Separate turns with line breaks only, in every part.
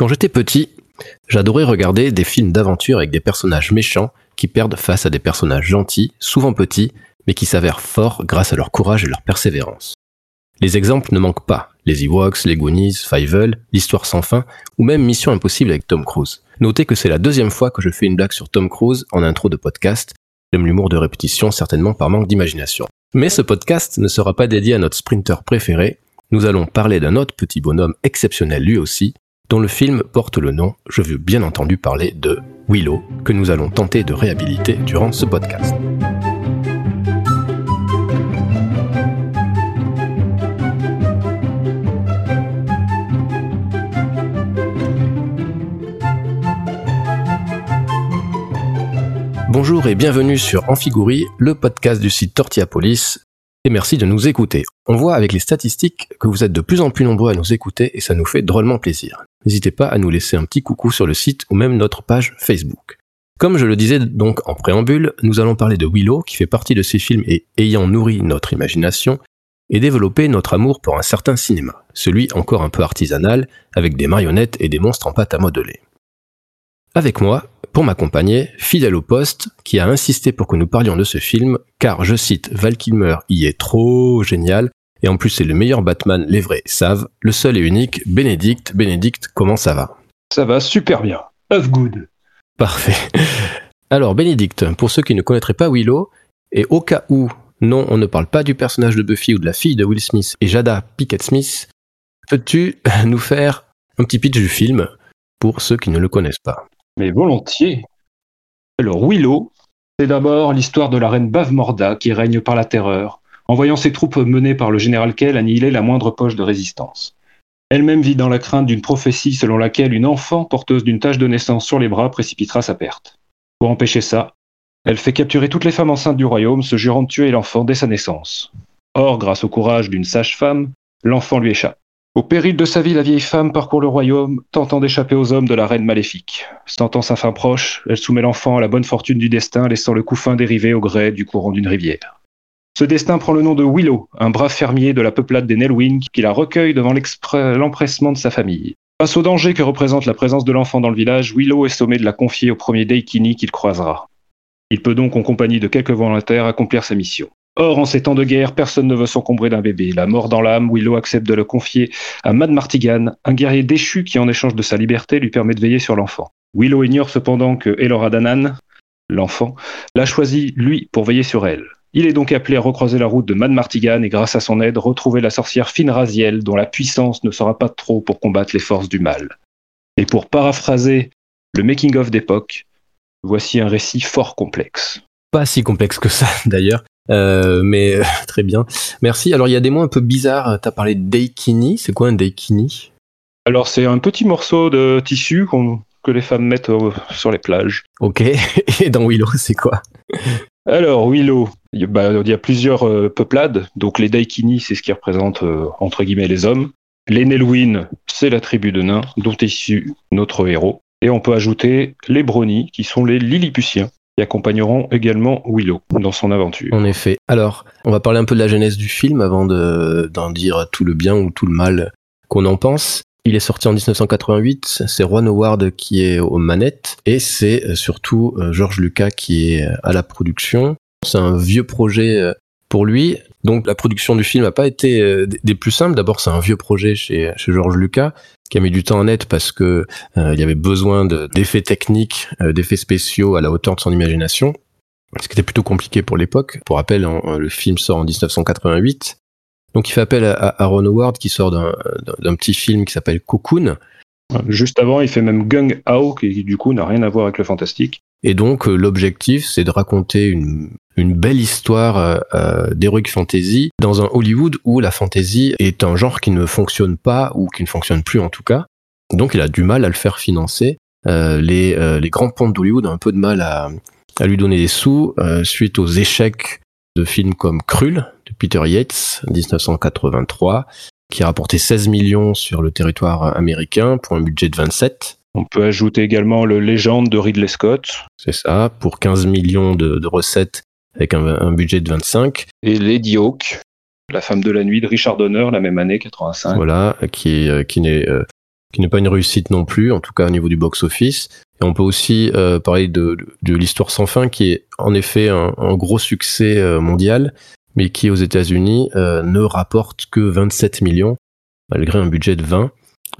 Quand j'étais petit, j'adorais regarder des films d'aventure avec des personnages méchants qui perdent face à des personnages gentils, souvent petits, mais qui s'avèrent forts grâce à leur courage et leur persévérance. Les exemples ne manquent pas. Les Ewoks, les Goonies, Fievel, l'Histoire sans fin, ou même Mission Impossible avec Tom Cruise. Notez que c'est la deuxième fois que je fais une blague sur Tom Cruise en intro de podcast. J'aime l'humour de répétition, certainement par manque d'imagination. Mais ce podcast ne sera pas dédié à notre sprinter préféré. Nous allons parler d'un autre petit bonhomme exceptionnel lui aussi, dont le film porte le nom, je veux bien entendu parler de Willow, que nous allons tenter de réhabiliter durant ce podcast. Bonjour et bienvenue sur Amphigouri, le podcast du site Tortillapolis, et merci de nous écouter. On voit avec les statistiques que vous êtes de plus en plus nombreux à nous écouter et ça nous fait drôlement plaisir. N'hésitez pas à nous laisser un petit coucou sur le site ou même notre page Facebook. Comme je le disais donc en préambule, nous allons parler de Willow qui fait partie de ces films et ayant nourri notre imagination et développé notre amour pour un certain cinéma, celui encore un peu artisanal avec des marionnettes et des monstres en pâte à modeler. Avec moi, pour m'accompagner, fidèle au poste, qui a insisté pour que nous parlions de ce film, car, je cite, Val Kilmer y est trop génial, et en plus c'est le meilleur Batman, les vrais savent, le seul et unique, Bénédicte. Bénédicte, comment ça va?
Ça va super bien. Of good.
Parfait. Alors, Bénédicte, pour ceux qui ne connaîtraient pas Willow, et au cas où, non, on ne parle pas du personnage de Buffy ou de la fille de Will Smith et Jada Pickett Smith, peux-tu nous faire un petit pitch du film pour ceux qui ne le connaissent pas?
Mais volontiers. Alors Willow, c'est d'abord l'histoire de la reine Bavmorda qui règne par la terreur, en voyant ses troupes menées par le général Kell annihiler la moindre poche de résistance. Elle-même vit dans la crainte d'une prophétie selon laquelle une enfant porteuse d'une tache de naissance sur les bras précipitera sa perte. Pour empêcher ça, elle fait capturer toutes les femmes enceintes du royaume, se jurant de tuer l'enfant dès sa naissance. Or, grâce au courage d'une sage-femme, l'enfant lui échappe. Au péril de sa vie, la vieille femme parcourt le royaume, tentant d'échapper aux hommes de la reine maléfique. Sentant sa fin proche, elle soumet l'enfant à la bonne fortune du destin, laissant le couffin dériver au gré du courant d'une rivière. Ce destin prend le nom de Willow, un brave fermier de la peuplade des Nelwyn qui la recueille devant l'empressement de sa famille. Face au danger que représente la présence de l'enfant dans le village, Willow est sommé de la confier au premier Daikini qu'il croisera. Il peut donc, en compagnie de quelques volontaires, accomplir sa mission. Or, en ces temps de guerre, personne ne veut s'encombrer d'un bébé. La mort dans l'âme, Willow accepte de le confier à Mad Martigan, un guerrier déchu qui, en échange de sa liberté, lui permet de veiller sur l'enfant. Willow ignore cependant que Elora Danan, l'enfant, l'a choisi, lui, pour veiller sur elle. Il est donc appelé à recroiser la route de Mad Martigan et, grâce à son aide, retrouver la sorcière Finn Raziel, dont la puissance ne sera pas trop pour combattre les forces du mal. Et pour paraphraser le making-of d'époque, voici un récit fort complexe.
Pas si complexe que ça, d'ailleurs. Euh, mais euh, très bien. Merci. Alors il y a des mots un peu bizarres. Tu as parlé de daikini. C'est quoi un daikini?
Alors c'est un petit morceau de tissu que les femmes mettent euh, sur les plages.
Ok. Et dans Willow, c'est quoi?
Alors Willow, il y, a, bah, plusieurs peuplades. Donc les daikini, c'est ce qui représente entre guillemets les hommes. Les Nelwyn, c'est la tribu de nains dont est issu notre héros. Et on peut ajouter les Brownies, qui sont les Lilliputiens accompagneront également Willow dans son aventure.
En effet. Alors, on va parler un peu de la genèse du film avant d'en dire tout le bien ou tout le mal qu'on en pense. Il est sorti en 1988, c'est Ron Howard qui est aux manettes et c'est euh, surtout euh, George Lucas qui est à la production. C'est un vieux projet euh, pour lui. Donc la production du film n'a pas été des plus simples. D'abord, c'est un vieux projet chez, chez George Lucas qui a mis du temps en net parce que euh, il y avait besoin d'effets techniques, euh, d'effets spéciaux à la hauteur de son imagination, ce qui était plutôt compliqué pour l'époque. Pour rappel, le film sort en 1988. Donc il fait appel à, Ron Howard qui sort d'un petit film qui s'appelle Cocoon.
Juste avant, il fait même Gung Hao qui du coup n'a rien à voir avec le fantastique.
Et donc euh, l'objectif, c'est de raconter une, une belle histoire euh, euh d'heroic fantasy dans un Hollywood où la fantasy est un genre qui ne fonctionne pas ou qui ne fonctionne plus en tout cas. Donc il a du mal à le faire financer. Euh, les, euh, les grands ponts d'Hollywood ont un peu de mal à, à lui donner des sous suite aux échecs de films comme Krull de Peter Yates 1983 qui a rapporté 16 millions sur le territoire américain pour un budget de 27
on peut ajouter également le Légende de Ridley Scott.
C'est ça, pour 15 millions de, recettes avec un, budget de 25.
Et Lady Hawk, la femme de la nuit de Richard Donner, la même année, 85.
Voilà, qui, euh, qui n'est euh, qui n'est pas une réussite non plus, en tout cas au niveau du box-office. Et on peut aussi euh, parler de, de, l'histoire sans fin, qui est en effet un, gros succès euh, mondial, mais qui aux États-Unis euh, ne rapporte que 27 millions, malgré un budget de 20.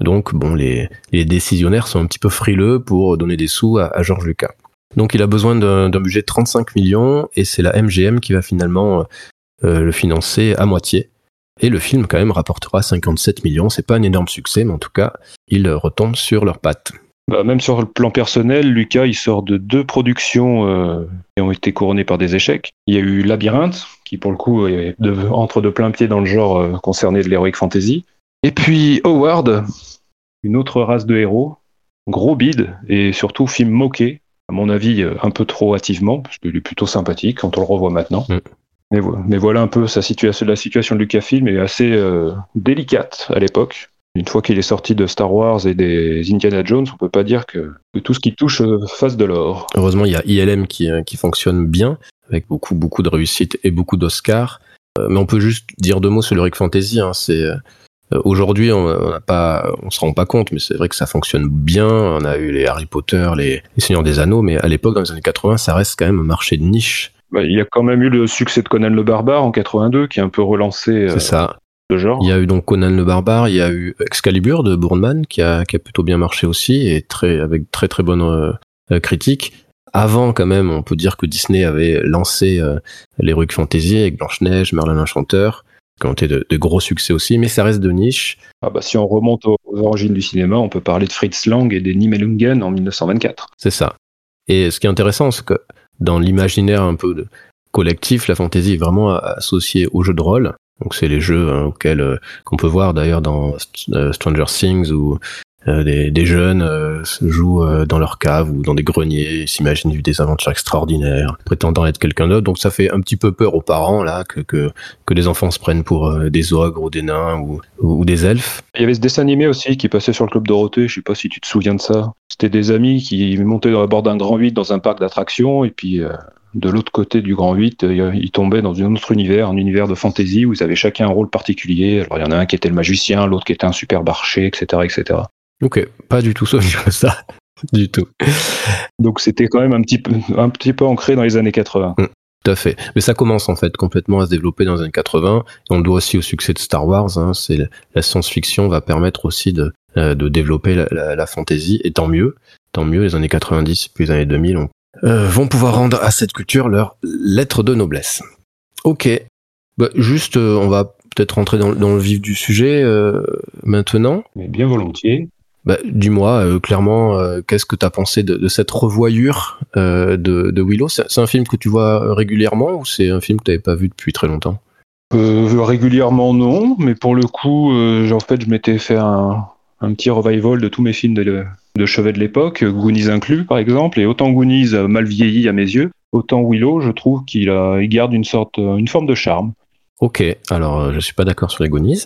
Donc bon, les, décisionnaires sont un petit peu frileux pour donner des sous à, George Lucas. Donc il a besoin d'un budget de 35 millions, et c'est la MGM qui va finalement le financer à moitié. Et le film, quand même, rapportera 57 millions. C'est pas un énorme succès, mais en tout cas, il retombe sur leurs pattes.
Bah, même sur le plan personnel, Lucas, il sort de deux productions euh, qui ont été couronnées par des échecs. Il y a eu Labyrinthe, qui pour le coup entre de plein pied dans le genre euh, concerné de l'heroic fantasy. Et puis Howard, une autre race de héros, gros bide et surtout film moqué, à mon avis euh, un peu trop hâtivement, parce qu'il est plutôt sympathique quand on le revoit maintenant. Mm. Mais, voilà un peu sa situation. La situation de Lucasfilm est assez euh, délicate à l'époque. Une fois qu'il est sorti de Star Wars et des Indiana Jones, on peut pas dire que, tout ce qui touche euh, fasse de l'or.
Heureusement, il y a ILM qui, qui fonctionne bien, avec beaucoup, beaucoup de réussite et beaucoup d'Oscars. mais on peut juste dire deux mots sur le Rick Fantasy. Hein. C'est aujourd'hui, on pas, on se rend pas compte, mais c'est vrai que ça fonctionne bien. On a eu les Harry Potter, les, les Seigneurs des Anneaux, mais à l'époque, dans les années 80, ça reste quand même un marché de niche
bah, il y a quand même eu le succès de Conan le Barbare en 82 qui a un peu relancé euh,
ça. le genre. Il y a eu donc Conan le Barbare, il y a eu Excalibur de Bourneman qui a, qui a plutôt bien marché aussi et très, avec très très bonne euh, critique. Avant, quand même, on peut dire que Disney avait lancé euh, l'Heroic Fantasy avec Blanche-Neige, Merlin l'Enchanteur, qui ont été de, gros succès aussi, mais ça reste de niche.
Ah bah, si on remonte aux, origines du cinéma, on peut parler de Fritz Lang et des Nibelungen en 1924.
C'est ça. Et ce qui est intéressant, c'est que dans l'imaginaire un peu de collectif, la fantasy est vraiment associée aux jeux de rôle. Donc c'est les jeux hein, auxquels euh, qu'on peut voir d'ailleurs dans euh, Stranger Things où euh, des, jeunes jouent dans leur cave ou dans des greniers, s'imaginent vivre des aventures extraordinaires, prétendant être quelqu'un d'autre. Donc ça fait un petit peu peur aux parents là que que, les enfants se prennent pour des ogres ou des nains ou, des elfes.
Il y avait ce dessin animé aussi qui passait sur le club Dorothée. Je sais pas si tu te souviens de ça. C'était des amis qui montaient à bord d'un grand 8 dans un parc d'attractions et puis de l'autre côté du Grand 8, euh, ils tombaient dans un autre univers, un univers de fantasy où ils avaient chacun un rôle particulier. Alors il y en a un qui était le magicien, l'autre qui était un super archer, etc., etc.
Ok, pas du tout ça, du tout.
Donc c'était quand même un petit peu, un petit peu ancré dans les années 80. Mm,
tout à fait. Mais ça commence en fait complètement à se développer dans les années 80. Et on le doit aussi au succès de Star Wars. Hein. C'est la science-fiction va permettre aussi de, euh, de développer la, la, fantasy. Et tant mieux, tant mieux. Les années 90 puis les années 2000, on euh, vont pouvoir rendre à cette culture leur lettre de noblesse. Ok, bah, juste, euh, on va peut-être rentrer dans, le vif du sujet euh, maintenant.
Mais bien volontiers.
Bah, Dis-moi clairement, qu'est-ce que tu as pensé de, cette revoyure de, de, Willow? C'est un film que tu vois régulièrement ou c'est un film que tu n'avais pas vu depuis très longtemps?
Régulièrement non, mais pour le coup, en fait, je m'étais fait un, un petit revival de tous mes films de, chevet de l'époque, Goonies inclus par exemple, et autant Goonies mal vieilli à mes yeux, autant Willow, je trouve qu'il il garde une sorte, une forme de charme.
Ok, alors euh, je suis pas d'accord sur les Goonies,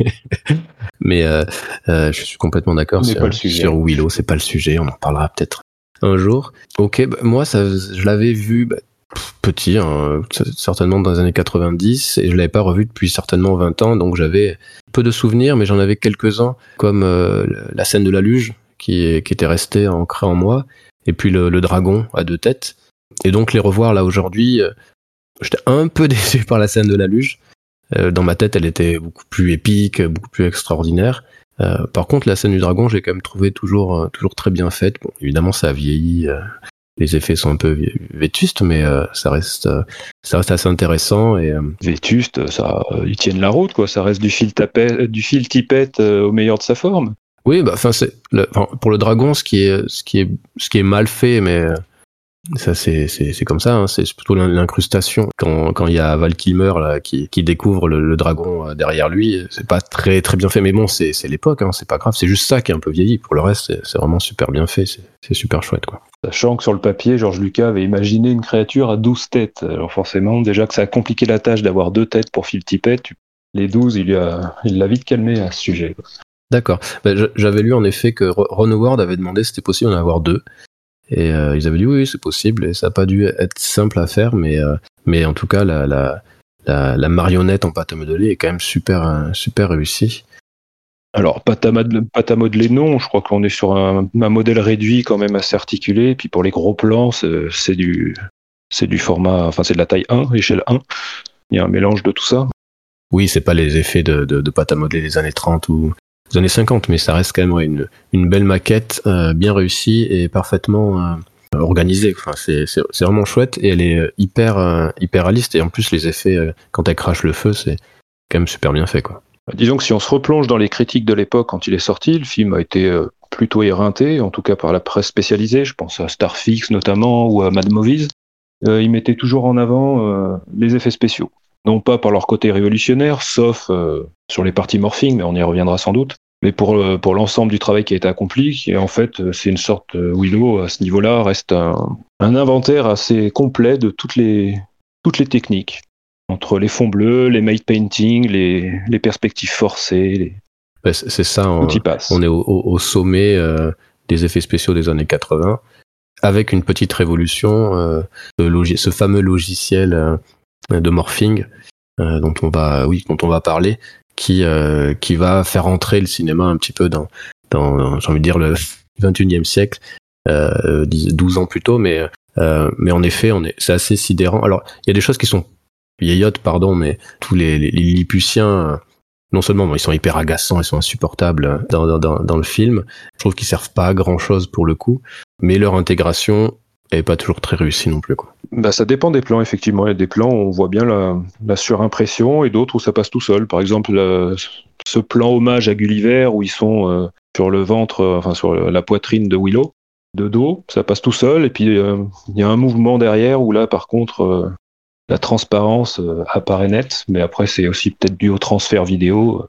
mais euh, euh, je suis complètement d'accord sur, sur, Willow, c'est pas le sujet, on en parlera peut-être un jour. Ok, bah, moi ça, je l'avais vu bah, petit, hein, certainement dans les années 90, et je l'avais pas revu depuis certainement 20 ans, donc j'avais peu de souvenirs, mais j'en avais quelques-uns, comme la scène de la luge, qui, qui était resté ancré en moi, et puis le, dragon à deux têtes. Et donc les revoir là aujourd'hui, j'étais un peu déçu par la scène de la luge. Euh, dans ma tête, elle était beaucoup plus épique, beaucoup plus extraordinaire. Euh, par contre, la scène du dragon, j'ai quand même trouvé toujours, toujours très bien faite. Bon, évidemment, ça a vieilli, les effets sont un peu vétustes, mais ça reste, ça reste assez intéressant et
vétuste, ça, ils tiennent la route, quoi. Ça reste du fil tapette, du fil tipette au meilleur de sa forme.
Oui, bah, enfin, c'est pour le dragon, ce qui est, ce qui est, ce qui est mal fait, mais euh, ça, c'est, c'est, comme ça. Hein, c'est plutôt l'incrustation. Quand, quand il y a Val Kilmer là, qui, qui découvre le, dragon euh, derrière lui, c'est pas très, très bien fait. Mais bon, c'est, c'est l'époque. Hein, c'est pas grave. C'est juste ça qui est un peu vieilli. Pour le reste, c'est, vraiment super bien fait. C'est, c'est super chouette, quoi.
Sachant que sur le papier, Georges Lucas avait imaginé une créature à 12 têtes. Alors forcément, déjà que ça a compliqué la tâche d'avoir deux têtes pour Phil Tippett, les 12, il, a, il l'a vite calmé à ce sujet.
D'accord. Bah, j'avais lu en effet que Ron Howard avait demandé si c'était possible d'en avoir deux. Et euh, ils avaient dit oui, c'est possible. Et ça n'a pas dû être simple à faire, mais, euh, mais en tout cas, la, la, la, marionnette en pâte à modeler est quand même super, euh, super réussie.
Alors, pâte à, modeler, non. Je crois qu'on est sur un, modèle réduit quand même assez articulé. Puis pour les gros plans, c'est du, c'est du format, enfin c'est de la taille 1, échelle 1. Il y a un mélange de tout ça.
Oui, c'est pas les effets de, de, pâte à modeler des années 30 ou des années 50, mais ça reste quand même une, une, belle maquette, euh, bien réussie et parfaitement euh, organisée. Enfin, c'est vraiment chouette et elle est euh, hyper, hyper réaliste. Et en plus, les effets, quand elle crache le feu, c'est quand même super bien fait. Quoi.
Disons que si on se replonge dans les critiques de l'époque quand il est sorti, le film a été plutôt éreinté, en tout cas par la presse spécialisée. Je pense à Starfix notamment ou à Mad Movies. Ils mettaient toujours en avant les effets spéciaux. Non pas par leur côté révolutionnaire, sauf euh, sur les parties morphing, mais on y reviendra sans doute, mais pour, pour l'ensemble du travail qui a été accompli, et en fait, c'est une sorte, Willow, à ce niveau-là, reste un, inventaire assez complet de toutes les, toutes les techniques, entre les fonds bleus, les made painting, les, les perspectives forcées.
Les... c'est ça, on, on est au, sommet des effets spéciaux des années 80 avec une petite révolution, euh, ce fameux logiciel euh, de morphing euh, dont on va, oui, dont on va parler, qui qui va faire entrer le cinéma un petit peu dans, dans j'ai envie de dire le 21e siècle, 12 ans plus tôt, mais mais en effet, on est, c'est assez sidérant. Alors, il y a des choses qui sont vieillottes, pardon, mais tous les, les, Lilliputiens, non seulement ils sont hyper agaçants, ils sont insupportables dans, dans, dans le film, je trouve qu'ils servent pas à grand chose pour le coup, mais leur intégration est pas toujours très réussie non plus. Quoi.
Bah, ça dépend des plans, effectivement. Il y a des plans où on voit bien la, la surimpression et d'autres où ça passe tout seul. Par exemple, ce plan hommage à Gulliver où ils sont euh, sur le ventre, euh, enfin sur la poitrine de Willow, de dos, ça passe tout seul. Et puis euh, il y a un mouvement derrière où là, par contre, la transparence apparaît nette. Mais après, c'est aussi peut-être dû au transfert vidéo.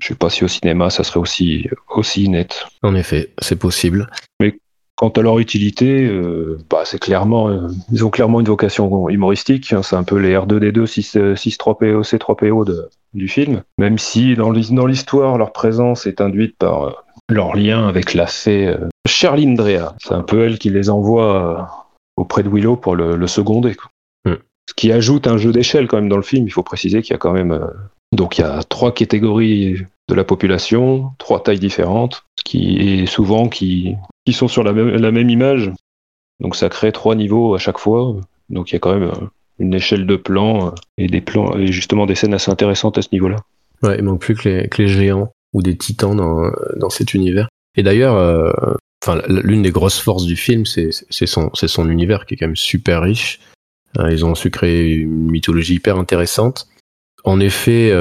Je sais pas si au cinéma ça serait aussi aussi net.
En effet, c'est possible.
Mais Quant à leur utilité, euh, bah, c'est clairement, euh, ils ont clairement une vocation humoristique. Hein, c'est un peu les R2D2 6, 3 po C3PO de, du film. Même si dans l'histoire, leur présence est induite par euh, leur lien avec la fée Charline Drea. C'est un peu elle qui les envoie auprès de Willow pour le, le seconder. Hmm. Ce qui ajoute un jeu d'échelle quand même dans le film. Il faut préciser qu'il y a quand même donc il y a trois catégories de la population, trois tailles différentes, ce qui est souvent qui qui sont sur la même, image. Donc ça crée trois niveaux à chaque fois. Donc il y a quand même euh, une échelle de plans euh, et des plans et justement des scènes assez intéressantes à ce niveau-là.
Ouais, il manque plus que les, géants ou des titans dans, dans cet univers. Et d'ailleurs, euh, l'une des grosses forces du film, c'est son, son univers qui est quand même super riche. ils ont su créer une mythologie hyper intéressante. En effet,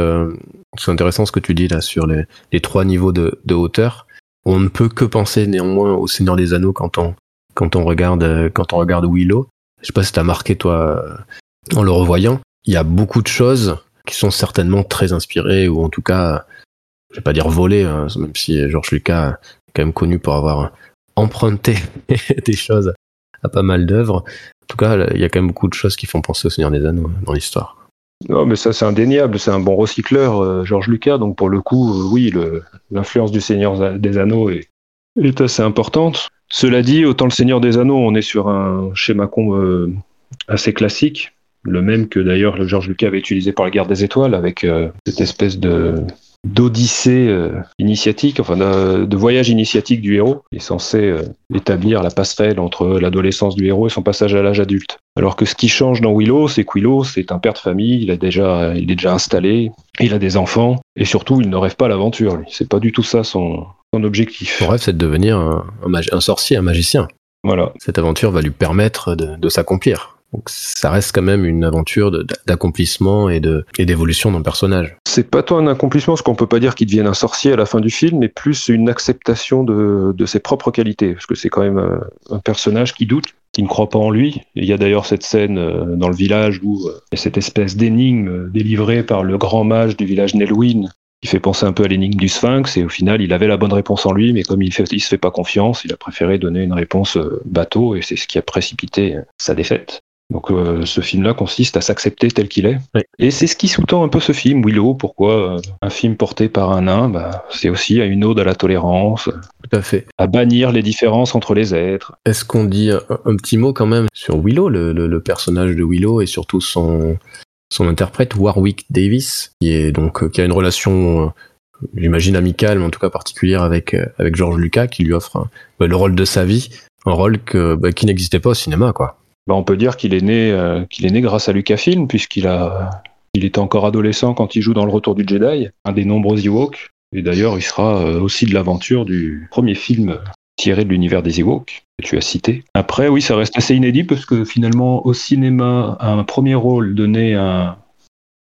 c'est intéressant ce que tu dis là sur les, les trois niveaux de, de hauteur on ne peut que penser néanmoins au Seigneur des Anneaux quand on quand on regarde quand on regarde Willow. Je sais pas si t'as marqué toi en le revoyant. Il y a beaucoup de choses qui sont certainement très inspirées ou en tout cas, je vais pas dire volées, hein, même si George Lucas est quand même connu pour avoir emprunté des choses à pas mal d'œuvres. En tout cas, il y a quand même beaucoup de choses qui font penser au Seigneur des Anneaux dans l'histoire.
Non, mais ça c'est indéniable, c'est un bon recycleur, euh, Georges Lucas, donc pour le coup, euh, oui, l'influence du Seigneur des Anneaux est, assez importante. Cela dit, autant le Seigneur des Anneaux, on est sur un schéma euh, assez classique, le même que d'ailleurs Georges Lucas avait utilisé par la guerre des étoiles, avec cette espèce de d'odyssée euh, initiatique, enfin de, voyage initiatique du héros, est censé euh, établir la passerelle entre l'adolescence du héros et son passage à l'âge adulte. Alors que ce qui change dans Willow, c'est que Willow, c'est un père de famille, il, a déjà, il est déjà installé, il a des enfants, et surtout, il ne rêve pas l'aventure, lui. C'est pas du tout ça son, son objectif.
Son rêve, c'est de devenir un, un, sorcier, un magicien.
Voilà.
Cette aventure va lui permettre de, de s'accomplir. Donc ça reste quand même une aventure d'accomplissement et de et d'évolution dans le personnage.
C'est pas tant un accomplissement, ce qu'on peut pas dire qu'il devienne un sorcier à la fin du film, mais plus une acceptation de, ses propres qualités, parce que c'est quand même un, personnage qui doute, qui ne croit pas en lui. il y a d'ailleurs cette scène euh, dans le village où euh, il y a cette espèce d'énigme délivrée par le grand mage du village Nelwyn, qui fait penser un peu à l'énigme du Sphinx, et au final, il avait la bonne réponse en lui, mais comme il, fait, il se fait pas confiance, il a préféré donner une réponse euh, bateau, et c'est ce qui a précipité sa défaite. Donc euh, ce film-là consiste à s'accepter tel qu'il est. Et c'est ce qui sous-tend un peu ce film, Willow. Pourquoi euh, un film porté par un nain bah, C'est aussi à une ode à la tolérance.
Tout à fait.
À bannir les différences entre les êtres.
Est-ce qu'on dit un, petit mot quand même sur Willow, le, personnage de Willow et surtout son, son interprète Warwick Davis, qui est donc qui a une relation j'imagine amicale, mais en tout cas particulière avec avec George Lucas, qui lui offre bah, le rôle de sa vie, un rôle que bah, qui n'existait pas au cinéma, quoi.
Bah, on peut dire qu'il est né qu'il est né grâce à Lucasfilm, puisqu'il a il était encore adolescent quand il joue dans Le Retour du Jedi, un des nombreux Ewoks. Et d'ailleurs, il sera aussi de l'aventure du premier film tiré de l'univers des Ewoks que tu as cité. Après, oui, ça reste assez inédit parce que finalement, au cinéma, un premier rôle donné à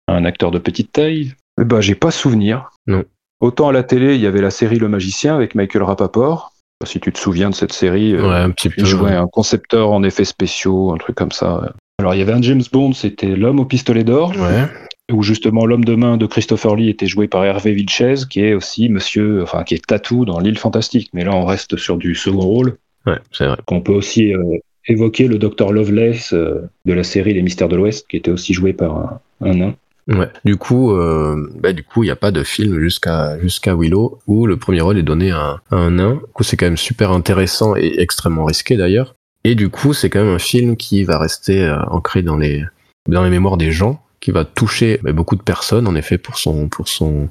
un acteur de petite taille, ben, j'ai pas souvenir.
Non.
Autant à la télé, il y avait la série Le Magicien avec Michael Rapaport. Si tu te souviens de cette série,
euh, ouais, un petit
il jouait un concepteur en effets spéciaux, un truc comme ça. Alors il y avait un James Bond, c'était L'homme au pistolet d'or.
Ouais
où justement l'homme de main de Christopher Lee était joué par Hervé Vilches, qui est aussi monsieur, enfin qui est Tatou dans l'île fantastique. Mais là, on reste sur du second rôle.
Ouais, c'est vrai.
Qu'on peut aussi euh, évoquer le docteur Loveless euh, de la série Les Mystères de l'Ouest, qui était aussi joué par un, nain.
Ouais. Du coup, euh, bah, du coup, il n'y a pas de film jusqu'à jusqu'à Willow où le premier rôle est donné à, un nain. Du coup, c'est quand même super intéressant et extrêmement risqué d'ailleurs. Et du coup, c'est quand même un film qui va rester ancré dans les dans les mémoires des gens qui va toucher bah, beaucoup de personnes en effet pour son pour son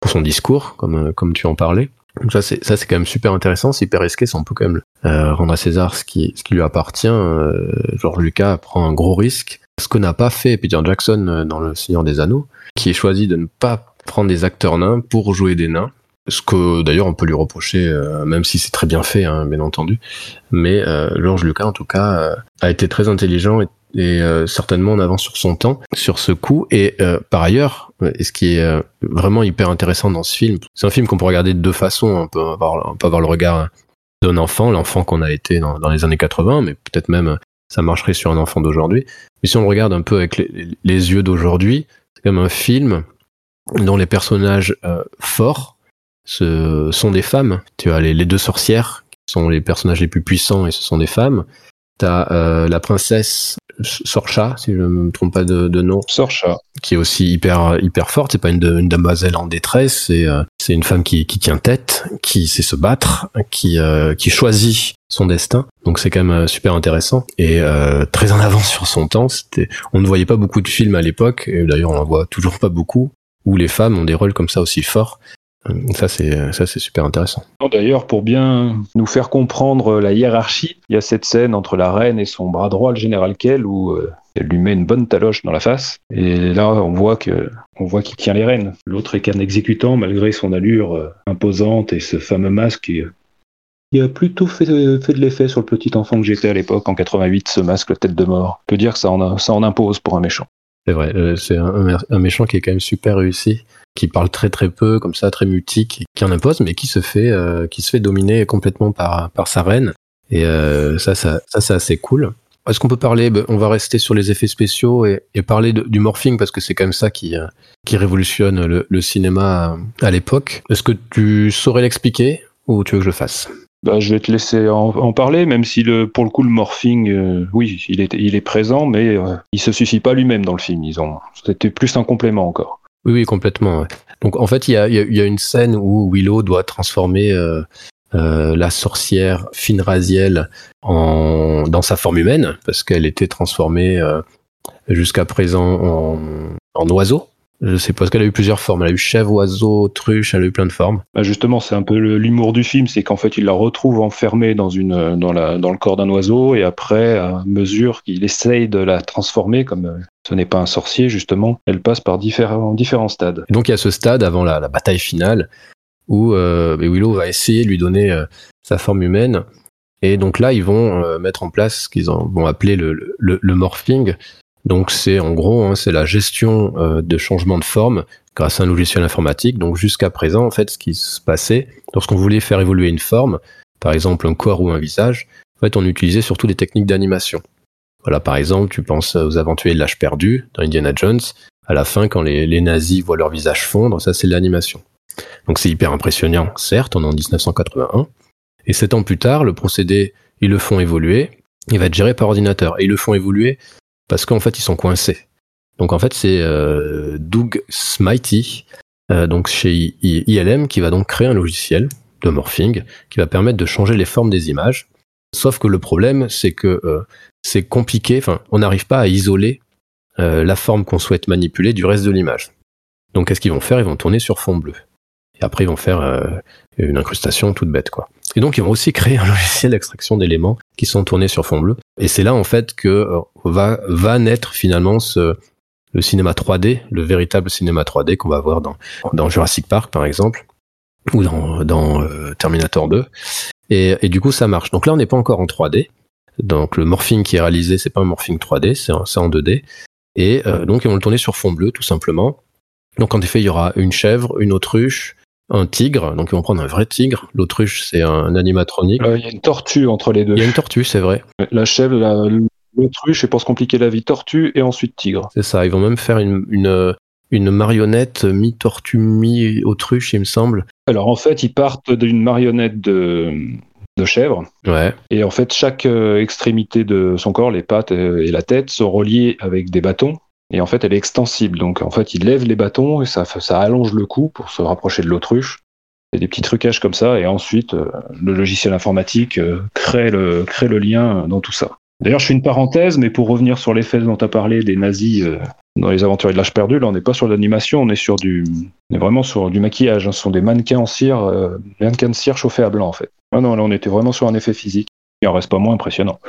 pour son discours comme comme tu en parlais. Donc ça c'est ça c'est quand même super intéressant, c'est hyper risqué, ça on peut quand même euh, rendre à César ce qui ce qui lui appartient. Euh, genre Lucas prend un gros risque, ce que n'a pas fait Peter Jackson euh, dans Le Seigneur des Anneaux, qui est choisi de ne pas prendre des acteurs nains pour jouer des nains. Ce que d'ailleurs on peut lui reprocher, euh, même si c'est très bien fait, hein, bien entendu. Mais euh, George Lucas en tout cas a été très intelligent et certainement en avance sur son temps sur ce coup. Et par ailleurs, et ce qui est vraiment hyper intéressant dans ce film, c'est un film qu'on peut regarder de deux façons. On peut avoir, le regard d'un enfant, l'enfant qu'on a été dans, les années 80, mais peut-être même ça marcherait sur un enfant d'aujourd'hui. Mais si on regarde un peu avec les, yeux d'aujourd'hui, c'est comme un film dont les personnages forts ce sont des femmes. Tu as les, deux sorcières qui sont les personnages les plus puissants et ce sont des femmes. T'as euh, la princesse Sorcha, si je ne me trompe pas de, de, nom.
Sorcha.
Qui est aussi hyper hyper forte. C'est pas une, une demoiselle en détresse. C'est euh, c'est une femme qui, qui tient tête, qui sait se battre, qui euh, qui choisit son destin. Donc c'est quand même euh, super intéressant et euh, très en avance sur son temps. C'était, on ne voyait pas beaucoup de films à l'époque. Et d'ailleurs, on en voit toujours pas beaucoup où les femmes ont des rôles comme ça aussi forts. Ça, c'est, ça, c'est super intéressant.
D'ailleurs, pour bien nous faire comprendre la hiérarchie, il y a cette scène entre la reine et son bras droit, le général Kell, où euh, elle lui met une bonne taloche dans la face. Et là, on voit que, on voit qu'il tient les rênes. L'autre est qu'un exécutant, malgré son allure euh, imposante et ce fameux masque qui, qui a plutôt fait, fait de l'effet sur le petit enfant que j'étais à l'époque, en 88, ce masque tête de mort. On peut dire que ça en, ça en impose pour un méchant.
C'est vrai, euh, c'est un, méchant qui est quand même super réussi qui parle très très peu, comme ça, très mutique, qui en impose, mais qui se fait, euh, qui se fait dominer complètement par, sa reine. Et euh, ça, ça, ça c'est assez cool. Est-ce qu'on peut parler ben, On va rester sur les effets spéciaux et, parler du morphing parce que c'est quand même ça qui, révolutionne le, le cinéma à l'époque. Est-ce que tu saurais l'expliquer ou tu veux que je fasse?
Bah, je vais te laisser en, parler, même si le, pour le coup le morphing, euh, oui, il est, il est présent, mais euh, il se suffit pas lui-même dans le film. Ils ont, c'était plus un complément encore.
Oui, oui, complètement. Donc en fait, il y a, une scène où Willow doit transformer euh, euh, la sorcière Finraziel en dans sa forme humaine parce qu'elle était transformée jusqu'à présent en, en oiseau. Je sais pas, parce qu'elle a eu plusieurs formes. Elle a eu chèvre, oiseau, truche, elle a eu plein de formes.
Bah justement, c'est un peu l'humour du film, c'est qu'en fait, il la retrouve enfermée dans, une, dans, la, dans le corps d'un oiseau, et après, à mesure qu'il essaye de la transformer, comme euh, ce n'est pas un sorcier, justement, elle passe par différents, différents stades.
Et donc, il y a ce stade avant la, la bataille finale, où euh, Willow va essayer de lui donner euh, sa forme humaine. Et donc là, ils vont euh, mettre en place ce qu'ils vont appeler le, le, le morphing, donc c'est en gros, hein, c'est la gestion euh, de changement de forme grâce à un logiciel informatique. Donc jusqu'à présent, en fait, ce qui se passait, lorsqu'on voulait faire évoluer une forme, par exemple un corps ou un visage, en fait, on utilisait surtout des techniques d'animation. Voilà, par exemple, tu penses aux aventuriers de l'âge perdu dans Indiana Jones. À la fin, quand les, les nazis voient leur visage fondre, ça c'est l'animation. Donc c'est hyper impressionnant, certes, on est en 1981. Et sept ans plus tard, le procédé, ils le font évoluer. Il va être géré par ordinateur. Et ils le font évoluer parce qu'en fait ils sont coincés. Donc en fait c'est euh, Doug Smitey, euh, donc chez ILM, qui va donc créer un logiciel de morphing qui va permettre de changer les formes des images. Sauf que le problème c'est que euh, c'est compliqué, enfin on n'arrive pas à isoler la forme qu'on souhaite manipuler du reste de l'image. Donc qu'est-ce qu'ils vont faire? Ils vont tourner sur fond bleu. Et après, ils vont faire une incrustation toute bête, quoi. Et donc, ils vont aussi créer un logiciel d'extraction d'éléments qui sont tournés sur fond bleu. Et c'est là, en fait, que euh, va, va naître finalement ce, le cinéma 3D, le véritable cinéma 3D qu'on va voir dans, dans Jurassic Park, par exemple, ou dans, dans euh, Terminator 2. Et, et du coup, ça marche. Donc là, on n'est pas encore en 3D. Donc le morphing qui est réalisé, c'est pas un morphing 3D, c'est en 2D. Et euh, donc ils vont le tourner sur fond bleu, tout simplement. Donc en effet, il y aura une chèvre, une autruche, un tigre. Donc ils vont prendre un vrai tigre. L'autruche, c'est un animatronique.
Euh, il y a une tortue entre les deux.
Il y a une tortue, c'est vrai.
La chèvre, l'autruche, et pour se compliquer la vie, tortue et ensuite tigre.
C'est ça. Ils vont même faire une, une, une marionnette mi-tortue, mi-autruche, il me semble.
Alors en fait, ils partent d'une marionnette de, de chèvre.
Ouais.
Et en fait, chaque euh, extrémité de son corps, les pattes euh, et la tête, sont reliées avec des bâtons. Et en fait, elle est extensible. Donc en fait, il lève les bâtons et ça, ça allonge le cou pour se rapprocher de l'autruche. C'est des petits trucages comme ça. Et ensuite, euh, le logiciel informatique crée, le, crée le lien dans tout ça. D'ailleurs, je fais une parenthèse, mais pour revenir sur l'effet dont tu as parlé des nazis dans les aventures de l'âge perdu, là, on n'est pas sur l'animation, on est sur du, on est vraiment sur du maquillage. Hein. Ce sont des mannequins en cire, mannequins de cire chauffés à blanc, en fait. Ah non, là on était vraiment sur un effet physique. Il en reste pas moins impressionnant.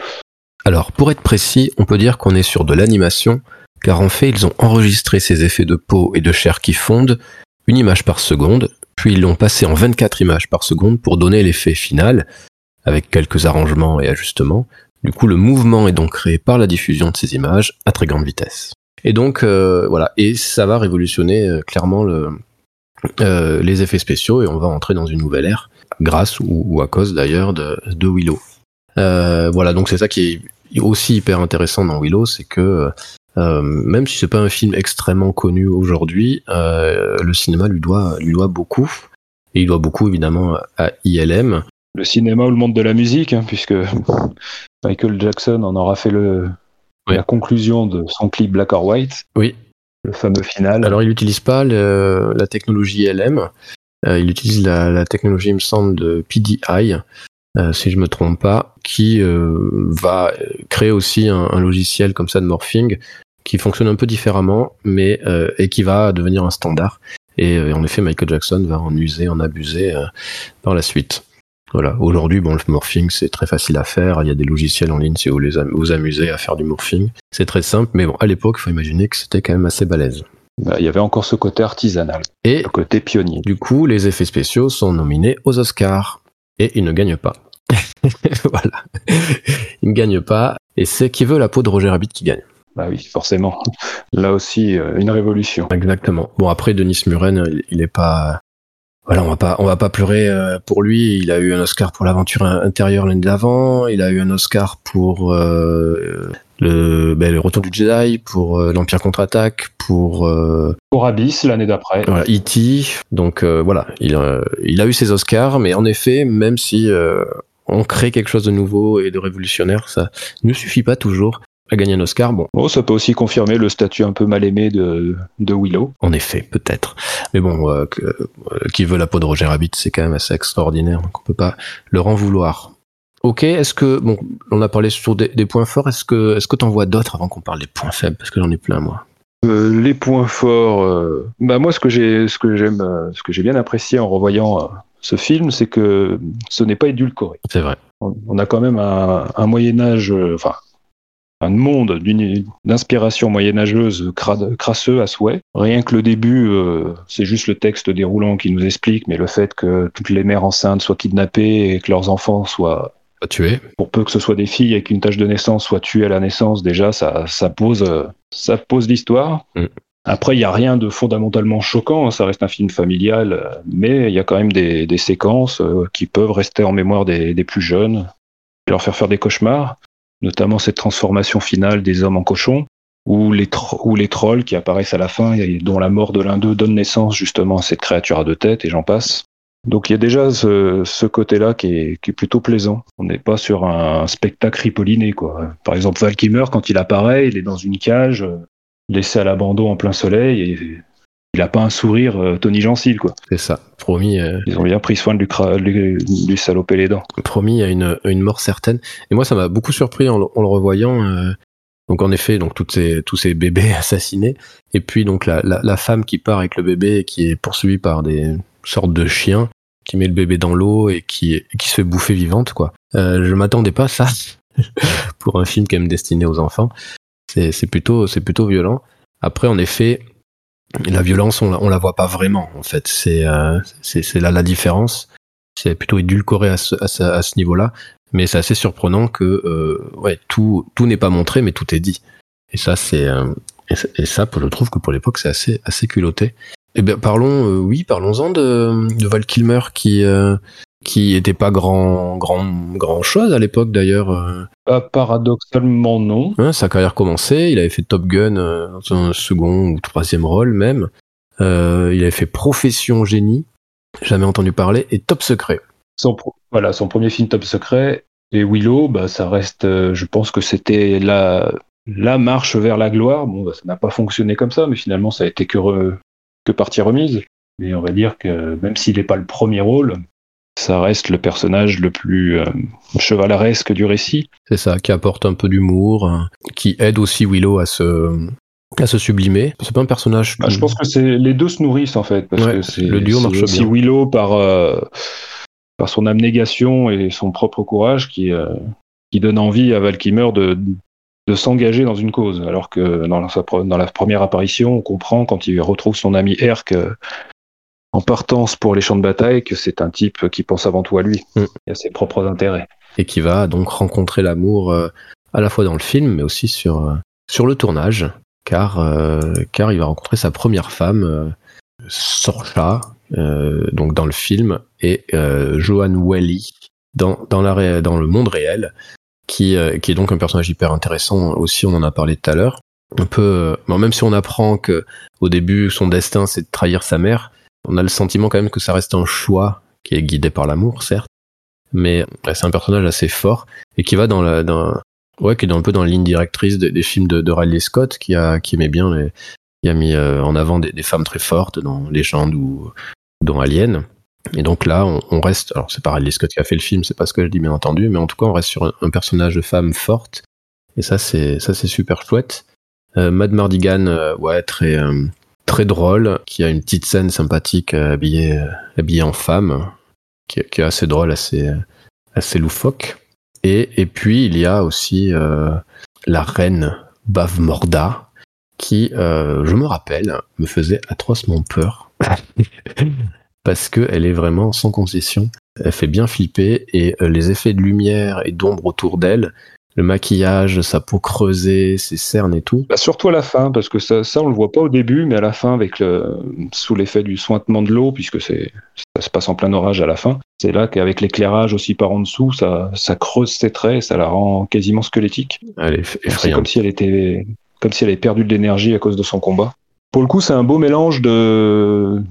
Alors, pour être précis, on peut dire qu'on est sur de l'animation, car en fait, ils ont enregistré ces effets de peau et de chair qui fondent, une image par seconde, puis ils l'ont passé en 24 images par seconde pour donner l'effet final, avec quelques arrangements et ajustements. Du coup, le mouvement est donc créé par la diffusion de ces images à très grande vitesse. Et donc, euh, voilà, et ça va révolutionner euh, clairement euh, les effets spéciaux et on va entrer dans une nouvelle ère grâce ou, à cause d'ailleurs de, Willow. Voilà, donc c'est ça qui est aussi hyper intéressant dans Willow, c'est que même si c'est pas un film extrêmement connu aujourd'hui, euh, le cinéma lui doit, lui doit beaucoup. Et il doit beaucoup évidemment à ILM.
Le cinéma ou le monde de la musique, hein, puisque Michael Jackson en aura fait le, la conclusion de son clip Black or White.
Oui.
Le fameux final.
Alors il n'utilise pas la technologie ILM, euh, il utilise la, technologie, il me semble, de PDI, euh, si je me trompe pas, qui euh, va créer aussi un, logiciel comme ça de morphing qui fonctionne un peu différemment, mais et qui va devenir un standard. Et en effet, Michael Jackson va en user, en abuser par la suite. Voilà. Aujourd'hui, bon, le morphing, c'est très facile à faire. Il y a des logiciels en ligne si vous voulez vous amuser à faire du morphing. C'est très simple, mais bon, à l'époque, il faut imaginer que c'était quand même assez balèze.
Bah, il y avait encore ce côté artisanal, et le côté pionnier.
Du coup, les effets spéciaux sont nominés aux Oscars et ils ne gagnent pas. voilà, ils ne gagnent pas et c'est qui veut la peau de Roger Rabbit qui gagne.
Bah oui, forcément. Là aussi, euh, une révolution.
Exactement. Bon après, Denis Muren, il est pas. Voilà, on va pas, on va pas pleurer euh, pour lui. Il a eu un Oscar pour l'aventure intérieure l'année d'avant. Il a eu un Oscar pour euh, le, ben, le retour du Jedi, pour euh, l'Empire contre-attaque, pour euh,
pour Abyss l'année d'après.
Voilà, E.T. Donc euh, voilà, il, il a eu ses Oscars, mais en effet, même si on crée quelque chose de nouveau et de révolutionnaire, ça ne suffit pas toujours à gagner un Oscar. Bon.
Oh, ça peut aussi confirmer le statut un peu mal aimé de, de Willow.
En effet, peut-être. Mais bon, qui veut la peau de Roger Rabbit, c'est quand même assez extraordinaire, donc on peut pas leur en vouloir. Ok, est-ce que bon, on a parlé sur des, points forts. Est-ce que est-ce que t'en vois d'autres avant qu'on parle des points faibles? Parce que j'en ai plein moi.
Euh, les points forts, euh, bah moi ce que j'ai ce que j'aime euh, ce que j'ai bien apprécié en revoyant ce film, c'est que ce n'est pas édulcoré.
C'est vrai.
On, a quand même un, Moyen Âge, enfin un monde d'inspiration moyenâgeuse crasseux à souhait. Rien que le début, c'est juste le texte déroulant qui nous explique, mais le fait que toutes les mères enceintes soient kidnappées et que leurs enfants soient
tué.
Pour peu que ce soit des filles avec une tâche de naissance soit tuées à la naissance, déjà, ça, ça pose, ça pose l'histoire. Mm. Après, il n'y a rien de fondamentalement choquant, hein, ça reste un film familial, mais il y a quand même des, des séquences euh, qui peuvent rester en mémoire des, des, plus jeunes et leur faire faire des cauchemars, notamment cette transformation finale des hommes en cochons, ou les, trolls qui apparaissent à la fin et dont la mort de l'un d'eux donne naissance justement à cette créature à deux têtes, et j'en passe. Donc il y a déjà ce, côté-là qui est, plutôt plaisant. On n'est pas sur un spectacle ripolliné. Quoi. Par exemple, Val Kilmer, quand il apparaît, il est dans une cage, euh, laissé à l'abandon en plein soleil, et il n'a pas un sourire euh, Tony Gentil. quoi.
C'est ça, promis. Euh,
Ils ont bien pris soin de lui, lui, saloper les dents.
Promis, a une, une mort certaine. Et moi, ça m'a beaucoup surpris en, le revoyant. Donc en effet, donc toutes ces, tous ces bébés assassinés, et puis donc la, la, la, femme qui part avec le bébé et qui est poursuivie par des, sorte de chien qui met le bébé dans l'eau et qui, qui se fait bouffer vivante, quoi. Euh, je m'attendais pas à ça pour un film quand même destiné aux enfants. C'est plutôt, c'est plutôt violent. Après, en effet, la violence, on la, on la voit pas vraiment, en fait. C'est euh, c'est là la différence. C'est plutôt édulcoré à ce, à ce, niveau-là. Mais c'est assez surprenant que euh, ouais, tout, tout n'est pas montré, mais tout est dit. Et ça, c'est euh, et, ça, je trouve que pour l'époque, c'est assez, assez culotté. Eh bien, parlons, euh, oui, parlons-en de, de Val Kilmer qui, euh, qui était pas grand, grand, grand chose à l'époque d'ailleurs.
Pas paradoxalement non.
Hein, sa carrière commençait, il avait fait Top Gun dans un second ou troisième rôle même. il avait fait Profession Génie, jamais entendu parler, et Top Secret.
Son, voilà, son premier film Top Secret. Et Willow, bah, ça reste, je pense que c'était la, la marche vers la gloire, bon, bah, ça n'a pas fonctionné comme ça, mais finalement, ça a été que, que partie remise. Mais on va dire que même s'il n'est pas le premier rôle, ça reste le personnage le plus euh, chevaleresque du récit.
C'est ça, qui apporte un peu d'humour, hein, qui aide aussi Willow à se, à se sublimer. C'est pas un personnage.
Bah, je pense que c'est les deux se nourrissent en fait, parce que
le duo marche
aussi Willow par euh, par son abnégation et son propre courage qui euh, qui donne envie à Val de, de s'engager dans une cause. Alors que dans la, dans la, première apparition, on comprend quand il retrouve son ami Erk euh, en partance pour les champs de bataille que c'est un type qui pense avant tout à lui mm. et à ses propres intérêts.
Et qui va donc rencontrer l'amour euh, à la fois dans le film, mais aussi sur, euh, sur le tournage, car, car il va rencontrer sa première femme, Sorcha, donc dans le film, et Johan Welly dans, dans, la, dans le monde réel, qui, euh, qui est donc un personnage hyper intéressant aussi, on en a parlé tout à l'heure. Un peu, euh, même si on apprend que au début son destin c'est de trahir sa mère, on a le sentiment quand même que ça reste un choix qui est guidé par l'amour, certes, mais c'est un personnage assez fort et qui va dans la, ouais, qui est un peu dans la ligne directrice des, films de, de, Riley Scott, qui a, qui bien qui a mis euh, en avant des, femmes très fortes dans Légende ou dans Alien. Et donc là, on, reste, alors c'est pas Ridley Scott qui a fait le film, c'est pas ce que je dis bien entendu, mais en tout cas, on reste sur un, personnage de femme forte, et ça c'est ça c'est super chouette. Euh, Mad Mardigan, euh, ouais, très très drôle, qui a une petite scène sympathique habillée habillée en femme, qui, qui, est assez drôle, assez assez loufoque. Et et puis il y a aussi la reine Bavmorda, qui, je me rappelle, me faisait atrocement peur. parce qu'elle est vraiment sans concession. Elle fait bien flipper et euh, les effets de lumière et d'ombre autour d'elle, le maquillage, sa peau creusée, ses cernes et tout.
Bah surtout à la fin, parce que ça, ça on le voit pas au début, mais à la fin, avec le, sous l'effet du sointement de l'eau, puisque c'est, ça se passe en plein orage à la fin, c'est là qu'avec l'éclairage aussi par en dessous, ça, ça creuse ses traits, ça la rend quasiment squelettique.
Elle est effrayante.
C'est comme si elle était, comme si elle avait perdu de l'énergie à cause de son combat. Pour le coup, c'est un beau mélange de,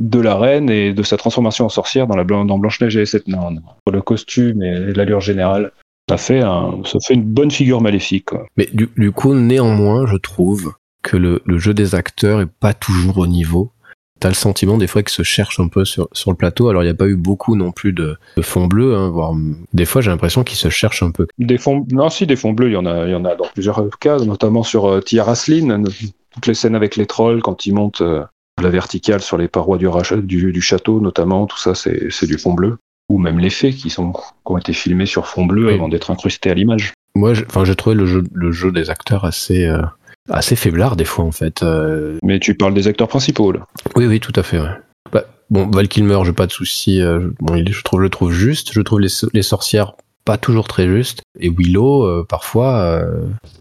de la reine et de sa transformation en sorcière dans, la, dans Blanche-Neige et les Sept Nains. Le costume et l'allure générale, ça fait, un, ça fait une bonne figure maléfique.
Mais du, coup, néanmoins, je trouve que le, jeu des acteurs est pas toujours au niveau. T'as le sentiment des fois qu'ils se cherchent un peu sur, sur le plateau. Alors il n'y a pas eu beaucoup non plus de, de fond bleu, hein, voire des fois j'ai l'impression qu'ils se cherchent un peu.
Des fonds, non si des fonds bleus, il y en a, il y en a dans plusieurs cas, notamment sur euh, Tia toutes les scènes avec les trolls quand ils montent euh, la verticale sur les parois du, du, du château, notamment, tout ça, c'est du fond bleu. Ou même les faits qui, sont, qui ont été filmés sur fond bleu avant d'être incrustés à l'image.
Moi, j'ai trouvé le jeu, le jeu des acteurs assez, euh, assez faiblard des fois, en fait. Euh.
Mais tu parles des acteurs principaux, là.
Oui, oui, tout à fait, Bah, bon, Val Kilmer, j'ai pas de souci. Euh, bon, je trouve, je le trouve juste. Je trouve les, les sorcières pas toujours très justes. Et Willow, parfois,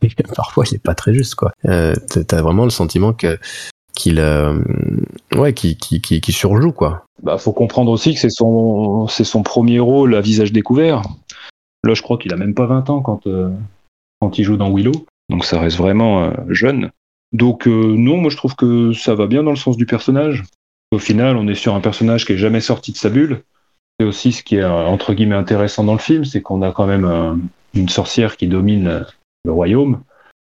parfois, il est pas très juste, quoi. T'as vraiment le sentiment que qu'il euh, ouais qui, qui, qui, qui, surjoue quoi.
Bah faut comprendre aussi que c'est son c'est son premier rôle à visage découvert. Là je crois qu'il a même pas 20 ans quand euh, quand il joue dans Willow. Donc ça reste vraiment euh, jeune. Donc non, moi je trouve que ça va bien dans le sens du personnage. Au final, on est sur un personnage qui est jamais sorti de sa bulle. C'est aussi ce qui est entre guillemets intéressant dans le film, c'est qu'on a quand même une sorcière qui domine le royaume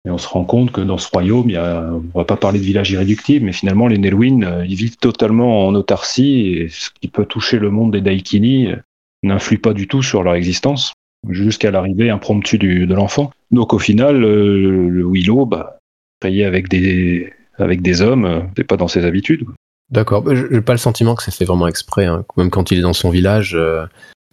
et on se rend compte que dans ce royaume, il y a, on va pas parler de village irréductible, mais finalement, les Nelwyn, euh, ils vivent totalement en autarcie et ce qui peut toucher le monde des Daikini euh, n'influe pas du tout sur leur existence, jusqu'à l'arrivée impromptue de l'enfant. Donc au final, euh, le Willow, bah, payé avec des, hommes, c'est pas dans ses habitudes.
D'accord, bah, j'ai pas le sentiment que c'est fait vraiment exprès, hein. même quand il est dans son village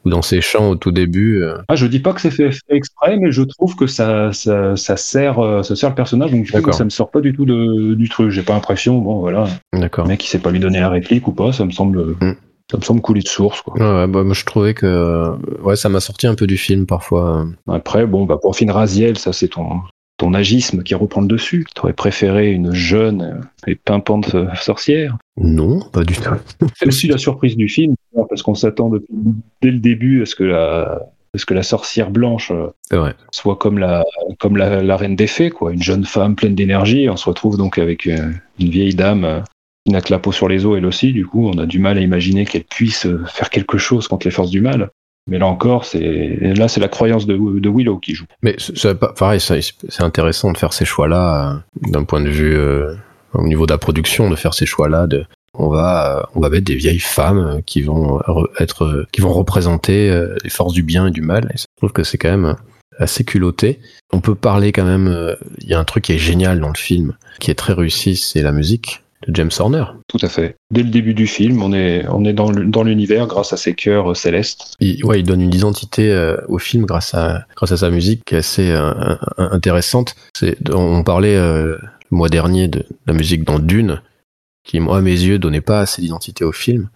ou dans ses champs au tout début. euh.
Ah, je dis pas que c'est fait exprès, mais je trouve que ça, ça, ça sert, euh, ça sert le personnage, donc coup,
D'accord.
ça me sort pas du tout de, du truc. J'ai pas l'impression, bon voilà,
D'accord.
le mec il sait pas lui donner la réplique ou pas, ça me semble,
Mm.
ça me semble couler de source quoi.
Ouais, ouais, bah, moi je trouvais que euh, ouais, ça m'a sorti un peu du film parfois.
Après, bon, bah, pour Raziel, ça c'est ton, ton agisme qui reprend le dessus. T'aurais préféré une jeune et pimpante sorcière?
Non, pas du tout.
C'est aussi la surprise du film, parce qu'on s'attend dès le début à ce que la, que sorcière blanche euh,
vrai.
soit comme la, comme la, la reine des fées, quoi, une jeune femme pleine d'énergie. On se retrouve donc avec euh, une vieille dame euh, qui n'a que la peau sur les os, elle aussi. Du coup, on a du mal à imaginer qu'elle puisse faire quelque chose contre les forces du mal. Mais là encore, c'est là c'est la croyance de, de Willow qui joue.
Mais pas pareil, c'est intéressant de faire ces choix-là d'un point de vue euh, au niveau de la production, de faire ces choix-là. De, on va, euh, on va mettre des vieilles femmes euh, qui vont re- être, euh, qui vont représenter euh, les forces du bien et du mal. Et je trouve que c'est quand même assez culotté. On peut parler quand même. euh, Il y a un truc qui est génial dans le film, qui est très réussi, c'est la musique de James Horner.
Tout à fait. Dès le début du film, on est, on est dans l'univers grâce à ces chœurs euh, célestes.
Il, ouais, il donne une identité euh, au film grâce à, grâce à sa musique qui est assez euh, intéressante. C'est, on parlait euh, le mois dernier de la musique dans Dune, qui, moi, à mes yeux, donnait pas assez d'identité au film.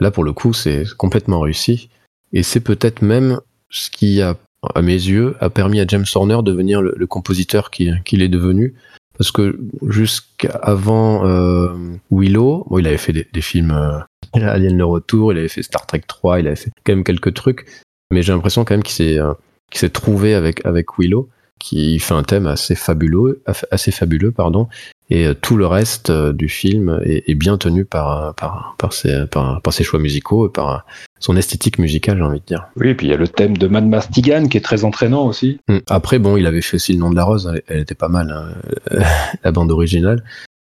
Là, pour le coup, c'est complètement réussi. Et c'est peut-être même ce qui, a, à mes yeux, a permis à James Horner de devenir le, le compositeur qu'il est devenu. Parce que jusqu'avant euh, Willow, bon, il avait fait des, films euh, Alien le Retour, il avait fait Star Trek 3, il avait fait quand même quelques trucs, mais j'ai l'impression quand même qu'il s'est euh, s'est trouvé avec avec Willow, qui fait un thème assez fabuleux, assez fabuleux pardon, et euh, tout le reste euh, du film est, est bien tenu par par par ses par, par ses choix musicaux et par son esthétique musicale, j'ai envie de dire.
Oui, et puis il y a le thème de Mad Mastigan qui est très entraînant aussi.
Mm. Après, bon, il avait fait aussi Le Nom de la Rose, elle, elle était pas mal, hein, la bande originale.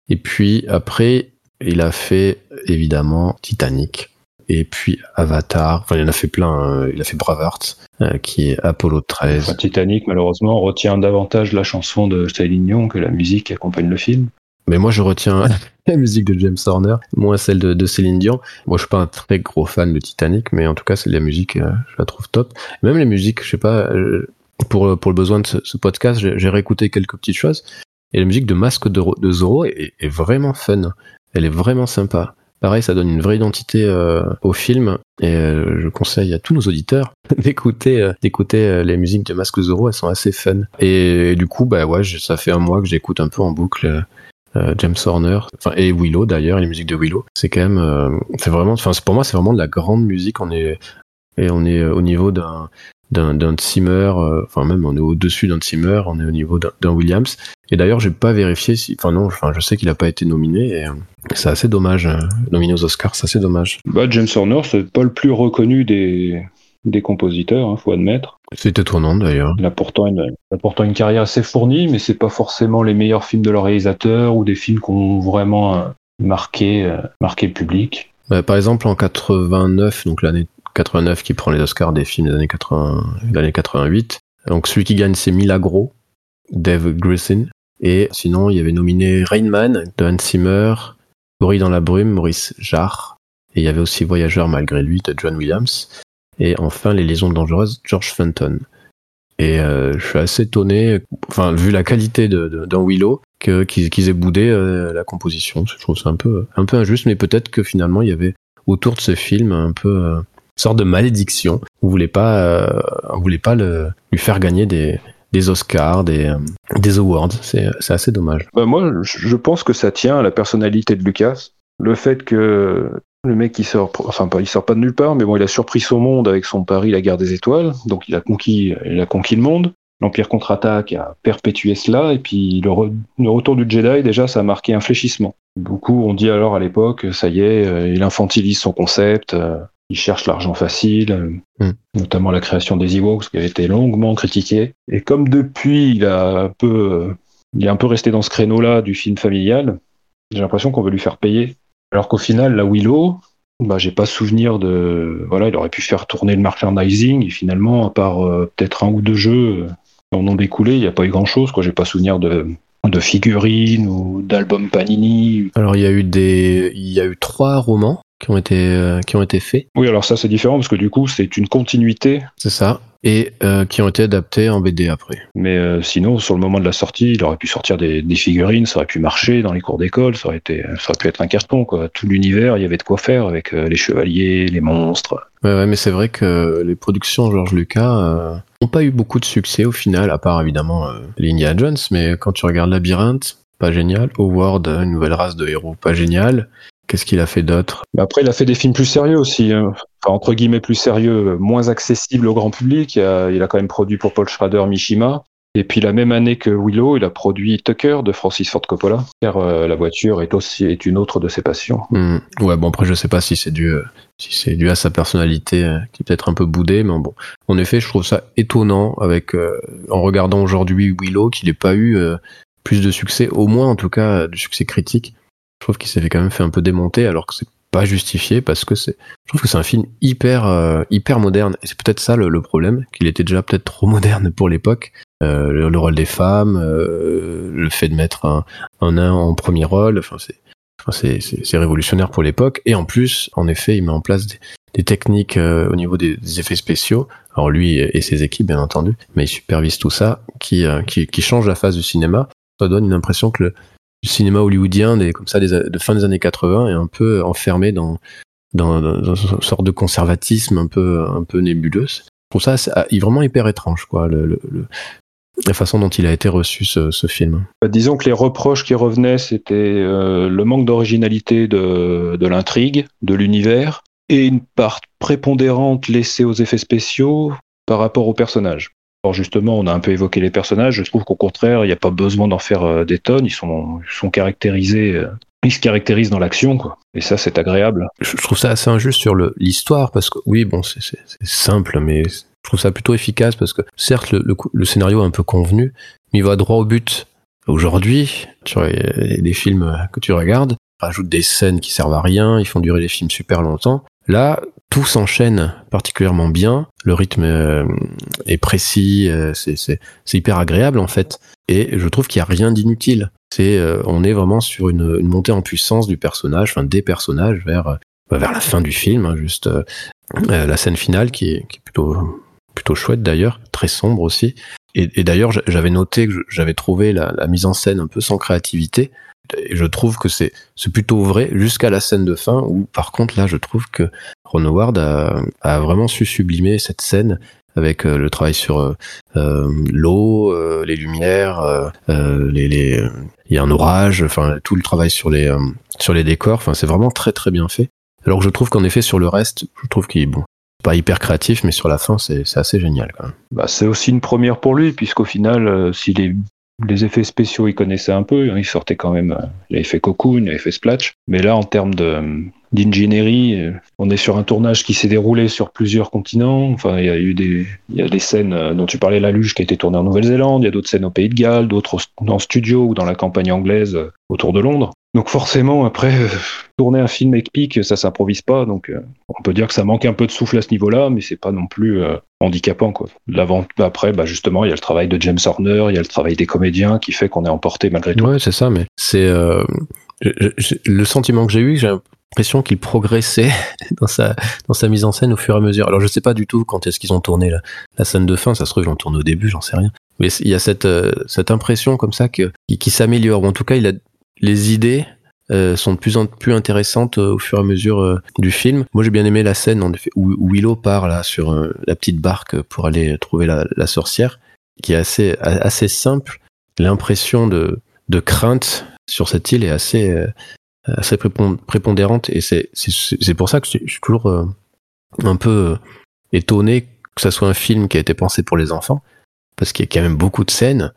Et puis après, il a fait évidemment Titanic. Et puis Avatar, enfin il en a fait plein, hein. il a fait Braveheart, euh, qui est Apollo 13.
Enfin, Titanic, malheureusement, retient davantage la chanson de Céline Dion que la musique qui accompagne le film.
Mais moi je retiens la musique de James Horner, moins celle de, de Céline Dion. Moi je suis pas un très gros fan de Titanic, mais en tout cas c'est la musique, euh, je la trouve top. Même les musiques, je sais pas, euh, pour, pour le besoin de ce, ce podcast, j'ai j'ai réécouté quelques petites choses. Et la musique de Masque de, de Zorro est, est vraiment fun. Elle est vraiment sympa. Pareil, ça donne une vraie identité euh, au film et euh, je conseille à tous nos auditeurs d'écouter euh, d'écouter les musiques de Masque Zorro, elles sont assez fun. Et, du coup, bah ouais, ça fait un mois que j'écoute un peu en boucle James Horner, enfin et Willow d'ailleurs, les musiques de Willow. C'est quand même, c'est vraiment, enfin pour moi c'est vraiment de la grande musique. On est et on est au niveau d'un d'un d'un Zimmer, enfin même on est au-dessus d'un Zimmer, on est au niveau d'un Williams. Et d'ailleurs, j'ai pas vérifié si, enfin non, enfin je sais qu'il a pas été nominé et euh, c'est assez dommage. euh, nominé aux Oscars, c'est assez dommage.
Bah, James Horner, c'est pas le plus reconnu des, des compositeurs, hein, faut admettre.
C'est étonnant d'ailleurs.
Il a pourtant une, il a pourtant une carrière assez fournie, mais c'est pas forcément les meilleurs films de leur réalisateur ou des films qui ont vraiment euh, marqué, marqué le public.
Bah, par exemple, en 89, donc l'année 89 qui prend les Oscars des films des années 80, des années 88. Donc celui qui gagne c'est Milagro, Dave Grissin. Et sinon, il y avait nominé Rain Man de Hans Zimmer, Gorille dans la brume, Maurice Jarre. Et il y avait aussi Voyageur malgré lui de John Williams. Et enfin, Les liaisons dangereuses, George Fenton. Et euh, je suis assez étonné, enfin, vu la qualité d'un Willow, qu'ils, aient boudé euh, la composition. Je trouve ça un peu, un peu injuste, mais peut-être que finalement, il y avait autour de ce film un peu euh, une sorte de malédiction. On voulait pas, on voulait pas lui faire gagner des, des Oscars, des, euh, des awards. C'est, assez dommage.
Bah, moi, je pense que ça tient à la personnalité de Lucas. Le fait que le mec il sort, enfin pas, il sort pas de nulle part, mais bon, il a surpris son monde avec son pari La Guerre des Étoiles, donc il a conquis, il a conquis le monde. L'Empire contre-attaque a perpétué cela, et puis le retour du Jedi, déjà, ça a marqué un fléchissement. Beaucoup ont dit alors à l'époque, ça y est, euh, il infantilise son concept, euh, il cherche l'argent facile, euh,
Mm.
notamment la création des Ewoks, qui avait été longuement critiquée. Et comme depuis, il a un peu, il est un peu resté dans ce créneau-là du film familial, j'ai l'impression qu'on veut lui faire payer. Alors qu'au final, la Willow, bah, j'ai pas souvenir de. Voilà, il aurait pu faire tourner le merchandising, et finalement, à part euh, peut-être un ou deux jeux euh, qui en ont découlé, il n'y a pas eu grand-chose. quoi. J'ai pas souvenir de, de figurines ou d'albums Panini.
Alors il y a eu des, il y a eu trois romans qui ont été euh, qui ont été faits.
Oui, alors ça c'est différent parce que du coup c'est une continuité.
C'est ça. Et euh, qui ont été adaptés en BD après.
Mais euh, sinon, sur le moment de la sortie, il aurait pu sortir des, des figurines, ça aurait pu marcher dans les cours d'école, ça aurait été, ça aurait pu être un carton quoi. Tout l'univers, il y avait de quoi faire avec les chevaliers, les monstres.
Ouais, ouais mais c'est vrai que les productions George Lucas n'ont pas eu beaucoup de succès au final, à part évidemment les Indiana Jones. Mais quand tu regardes Labyrinthe, pas génial. Howard, une nouvelle race de héros, pas génial. Qu'est-ce qu'il a fait d'autre?
Après, il a fait des films plus sérieux aussi. Hein. Enfin, entre guillemets plus sérieux, moins accessibles au grand public. Il a, il a quand même produit pour Paul Schrader Mishima. Et puis la même année que Willow, il a produit Tucker de Francis Ford Coppola, car euh, la voiture est aussi est une autre de ses passions.
Mmh. Ouais, bon après je sais pas si c'est dû euh, si c'est dû à sa personnalité euh, qui est peut-être un peu boudée, mais bon. En effet, je trouve ça étonnant avec euh, en regardant aujourd'hui Willow qu'il n'ait pas eu plus de succès, au moins en tout cas du succès critique. Je trouve qu'il s'est quand même fait un peu démonter alors que c'est pas justifié parce que c'est je trouve que c'est un film hyper euh, hyper moderne. Et c'est peut-être ça le, problème qu'il était déjà peut-être trop moderne pour l'époque. Euh, le, le, rôle des femmes euh, le fait de mettre un, un nain en premier rôle enfin c'est c'est révolutionnaire pour l'époque. Et en plus en effet il met en place des, techniques au niveau des, effets spéciaux. Alors lui et ses équipes bien entendu mais il supervise tout ça qui qui, qui change la phase du cinéma. Ça donne une impression que le, du cinéma hollywoodien des, comme ça des, de fin des années 80 est un peu enfermé dans, dans, une sorte de conservatisme un peu un peu nébuleuse. Je trouve ça c'est vraiment hyper étrange quoi la façon dont il a été reçu ce, film.
Bah, disons que les reproches qui revenaient c'était euh, le manque d'originalité de l'intrigue, de l'univers et une part prépondérante laissée aux effets spéciaux par rapport aux personnages. Alors justement, on a un peu évoqué les personnages. Je trouve qu'au contraire, il n'y a pas besoin d'en faire euh, des tonnes. Ils sont, sont caractérisés, euh, ils se caractérisent dans l'action, quoi. Et ça, c'est agréable.
Je trouve ça assez injuste sur l'histoire parce que oui, bon, c'est simple, mais je trouve ça plutôt efficace parce que certes, le, le, scénario est un peu convenu, mais il va droit au but. Aujourd'hui, tu des films que tu regardes rajoutent des scènes qui servent à rien, ils font durer les films super longtemps. Là, tout s'enchaîne particulièrement bien. Le rythme euh, est précis, euh, c'est hyper agréable en fait. Et je trouve qu'il n'y a rien d'inutile. C'est, euh, on est vraiment sur une, montée en puissance du personnage, enfin des personnages vers vers la fin du film, hein, juste la scène finale qui est, qui est plutôt plutôt chouette d'ailleurs, très sombre aussi. Et, d'ailleurs, j'avais noté que j'avais trouvé la mise en scène un peu sans créativité et je trouve que c'est plutôt vrai jusqu'à la scène de fin où par contre là je trouve que Ron Howard a, vraiment su sublimer cette scène avec euh, le travail sur euh, euh l'eau, les lumières, il y a un orage, enfin tout le travail sur les sur les décors, enfin c'est vraiment très très bien fait. Alors que je trouve qu'en effet sur le reste, je trouve qu'il est bon, pas hyper créatif, mais sur la fin c'est assez génial.
Bah, c'est aussi une première pour lui puisqu'au final s'il est les effets spéciaux, il connaissait un peu. Il sortait quand même l'effet cocoon, l'effet splash. Mais là, en termes de, d'ingénierie, on est sur un tournage qui s'est déroulé sur plusieurs continents. Enfin, il y a eu des, y a des scènes dont tu parlais, La Luge, qui a été tournée en Nouvelle-Zélande. Il y a d'autres scènes au Pays de Galles, d'autres en studio ou dans la campagne anglaise autour de Londres. Donc forcément, après, euh, tourner un film épique, ça s'improvise pas. Donc euh, on peut dire que ça manque un peu de souffle à ce niveau-là, mais c'est pas non plus euh, handicapant. Quoi. Après, bah, justement, il y a le travail de James Horner, il y a le travail des comédiens qui fait qu'on est emporté malgré tout.
Ouais, c'est ça, mais c'est le sentiment que j'ai eu, j'ai l'impression qu'il progressait dans sa dans sa mise en scène au fur et à mesure. Alors je sais pas du tout quand est-ce qu'ils ont tourné la, scène de fin, ça se trouve ils l'ont tourné au début, j'en sais rien. Mais il y a cette cette impression comme ça que qui, qui s'améliore. En tout cas, il a les idées euh, sont de plus en plus intéressantes euh, au fur et à mesure euh, du film. Moi, j'ai bien aimé la scène en effet, où, Willow part là sur la petite barque pour aller trouver la, sorcière, qui est assez assez simple. L'impression de, de crainte sur cette île est assez assez prépondérante et c'est c'est pour ça que je suis toujours un peu étonné que ça soit un film qui a été pensé pour les enfants parce qu'il y a quand même beaucoup de scènes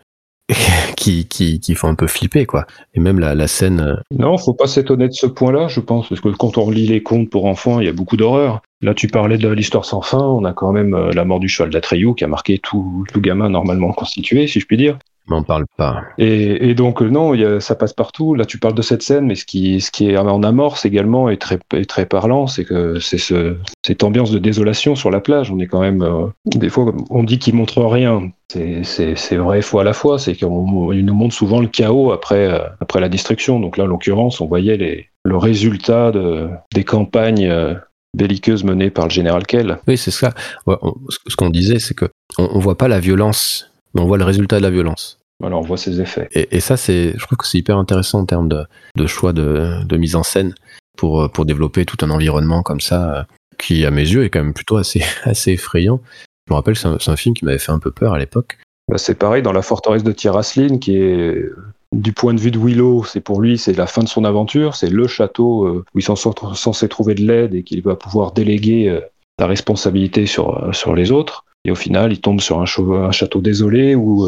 qui, qui, qui font un peu flipper, quoi. Et même la, la scène.
Non, faut pas s'étonner de ce point-là, je pense, parce que quand on lit les contes pour enfants, il y a beaucoup d'horreur. Là, tu parlais de l'histoire sans fin, on a quand même la mort du cheval d'Atreyu qui a marqué tout, tout gamin normalement constitué, si je puis dire.
M'en parle pas.
Et, donc, non, ça passe partout. Là, tu parles de cette scène, mais ce qui, ce qui est en amorce également est très, très parlant, c'est que c'est ce, cette ambiance de désolation sur la plage. On est quand même. des fois, on dit qu'il montre rien. C'est vrai faux à la fois. C'est qu'il nous montre souvent le chaos après, après la destruction. Donc là, en l'occurrence, on voyait les, le résultat de, des campagnes belliqueuse menée par le général Kell.
Oui, c'est ça. ce qu'on disait, c'est que on, voit pas la violence, mais on voit le résultat de la violence.
Alors on voit ses effets.
Et, ça, c'est, je trouve que c'est hyper intéressant en termes de, choix de, mise en scène pour, pour développer tout un environnement comme ça, qui à mes yeux est quand même plutôt assez, assez effrayant. Je me rappelle, c'est un, un, film qui m'avait fait un peu peur à l'époque.
Bah, c'est pareil dans la forteresse de Tiraslin, qui est du point de vue de Willow, c'est pour lui, c'est la fin de son aventure, c'est le château euh, où il s'en censé trouver de l'aide et qu'il va pouvoir déléguer euh, la responsabilité sur, euh, sur les autres. Et au final, il tombe sur un, château désolé où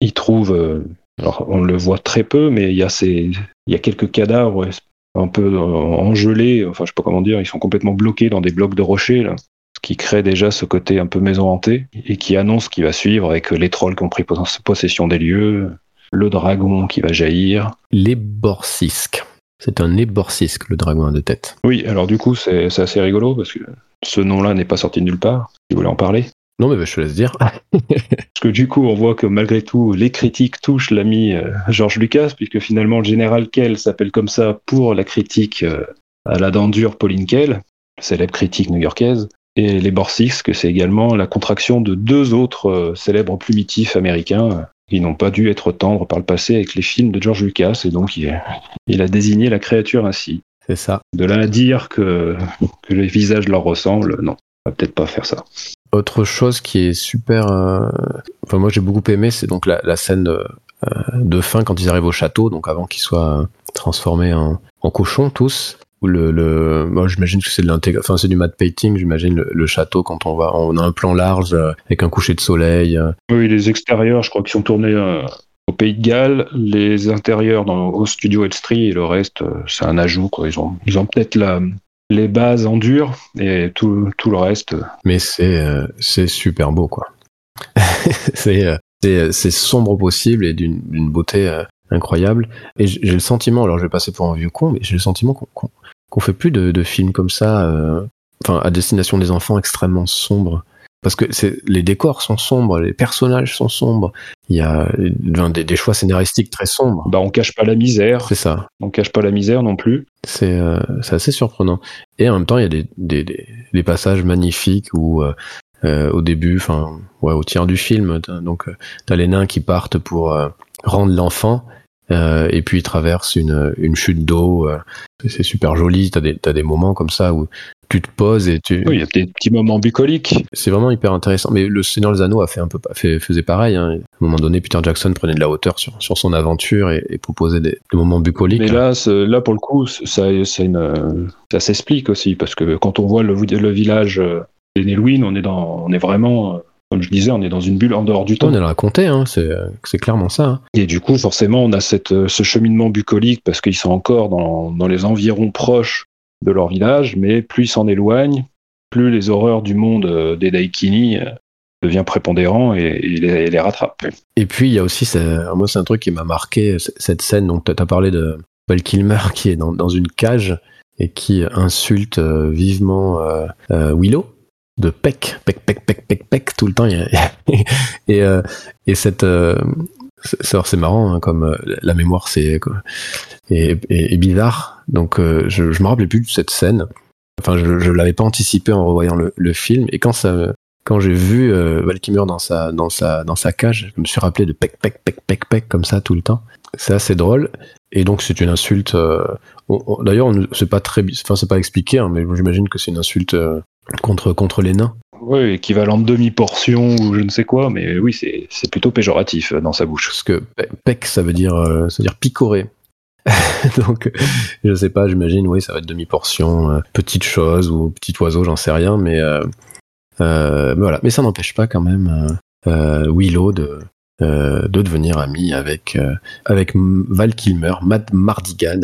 il trouve, alors on le voit très peu, mais il y a, ces, il y a quelques cadavres un peu engelés, enfin je sais pas comment dire, ils sont complètement bloqués dans des blocs de rochers, là, ce qui crée déjà ce côté un peu maison hantée et qui annonce ce qui va suivre avec les trolls qui ont pris possession des lieux, le dragon qui va jaillir.
L'éborcisque. C'est un éborcisque, le dragon à deux têtes.
Oui, alors du coup, c'est assez rigolo parce que ce nom-là n'est pas sorti de nulle part. Si vous voulez en parler.
Non, mais bah, je te laisse dire.
parce que du coup, on voit que malgré tout, les critiques touchent l'ami euh, George Lucas, puisque finalement, le général Kell s'appelle comme ça pour la critique euh, à la dent dure Pauline Kell, célèbre critique new-yorkaise. Et les que c'est également la contraction de deux autres euh, célèbres plumitifs américains, ils n'ont pas dû être tendres par le passé avec les films de George Lucas, et donc il, a désigné la créature ainsi.
C'est ça.
De là à dire que, que les visages leur ressemblent, non, on va peut-être pas faire ça.
Autre chose qui est super, euh, moi j'ai beaucoup aimé, c'est donc la, scène de, euh, de, fin quand ils arrivent au château, donc avant qu'ils soient transformés en, en cochons tous. Le, le moi j'imagine que c'est de enfin c'est du matte painting j'imagine le, château quand on va on a un plan large euh, avec un coucher de soleil
oui les extérieurs je crois qu'ils sont tournés au Pays de Galles. Les intérieurs dans, au studio Elstree et le reste c'est un ajout quoi. Ils ont ils ont peut-être la les bases en dur et tout, le reste
mais c'est c'est super beau quoi c'est c'est sombre possible et d'une beauté incroyable. Et j'ai le sentiment, alors je vais passer pour un vieux con, mais j'ai le sentiment qu'on qu'on fait plus de, films comme ça, euh, enfin à destination des enfants extrêmement sombres. Parce que les décors sont sombres, les personnages sont sombres, il y a des, choix scénaristiques très sombres.
Bah on cache pas la misère.
C'est ça.
On cache pas la misère non plus.
C'est euh, assez surprenant. Et en même temps, il y a des, des, passages magnifiques où euh, au début, enfin ouais, au tiers du film, donc t'as les nains qui partent pour rendre l'enfant euh, et puis il traverse une, une chute d'eau. Euh, c'est super joli. T'as des, as des moments comme ça où tu te poses et tu.
Oui, il y a des petits moments bucoliques.
C'est vraiment hyper intéressant. Mais le Seigneur des Anneaux a fait un peu, fait, faisait pareil. Hein. À un moment donné, Peter Jackson prenait de la hauteur sur, sur son aventure et, proposait des, moments bucoliques.
Mais là, là pour le coup, ça, une, ça s'explique aussi parce que quand on voit le, le village d'Enelwyn, on est dans, on est vraiment comme je disais, on est dans une bulle en dehors du temps.
On est raconté, hein, c'est clairement ça. Hein.
Et du coup, forcément, on a cette, euh, ce cheminement bucolique parce qu'ils sont encore dans, dans, les environs proches de leur village, mais plus ils s'en éloignent, plus les horreurs du monde euh, des Daikini euh, devient prépondérant et, les, les, rattrape.
Et puis, il y a aussi, moi, c'est un truc qui m'a marqué, cette scène. Donc, tu as parlé de Paul Kilmer qui est dans, une cage et qui insulte vivement Willow de peck, peck, peck, peck, peck, peck tout le temps. et, euh, et cette, euh, c'est marrant, hein, comme euh, la mémoire c'est est, bizarre. Donc je, je me rappelais plus de cette scène. Enfin, je, je l'avais pas anticipé en revoyant le, film. Et quand j'ai vu Kilmer dans sa, cage, je me suis rappelé de peck, peck, peck, peck, peck comme ça tout le temps. C'est assez drôle. Et donc c'est une insulte. D'ailleurs, c'est pas très, enfin c'est pas expliqué, hein, mais j'imagine que c'est une insulte contre les nains.
Oui, équivalent de demi-portion ou je ne sais quoi, mais oui, c'est plutôt péjoratif dans sa bouche.
Parce que pec, ça veut dire, euh, ça veut dire picorer. Donc, je sais pas, j'imagine, oui, ça va être demi-portion, euh, petite chose ou petit oiseau, j'en sais rien, mais, euh, mais voilà. Mais ça n'empêche pas quand même Willow de, de devenir ami avec, avec Val Kilmer, Mad Mardigan.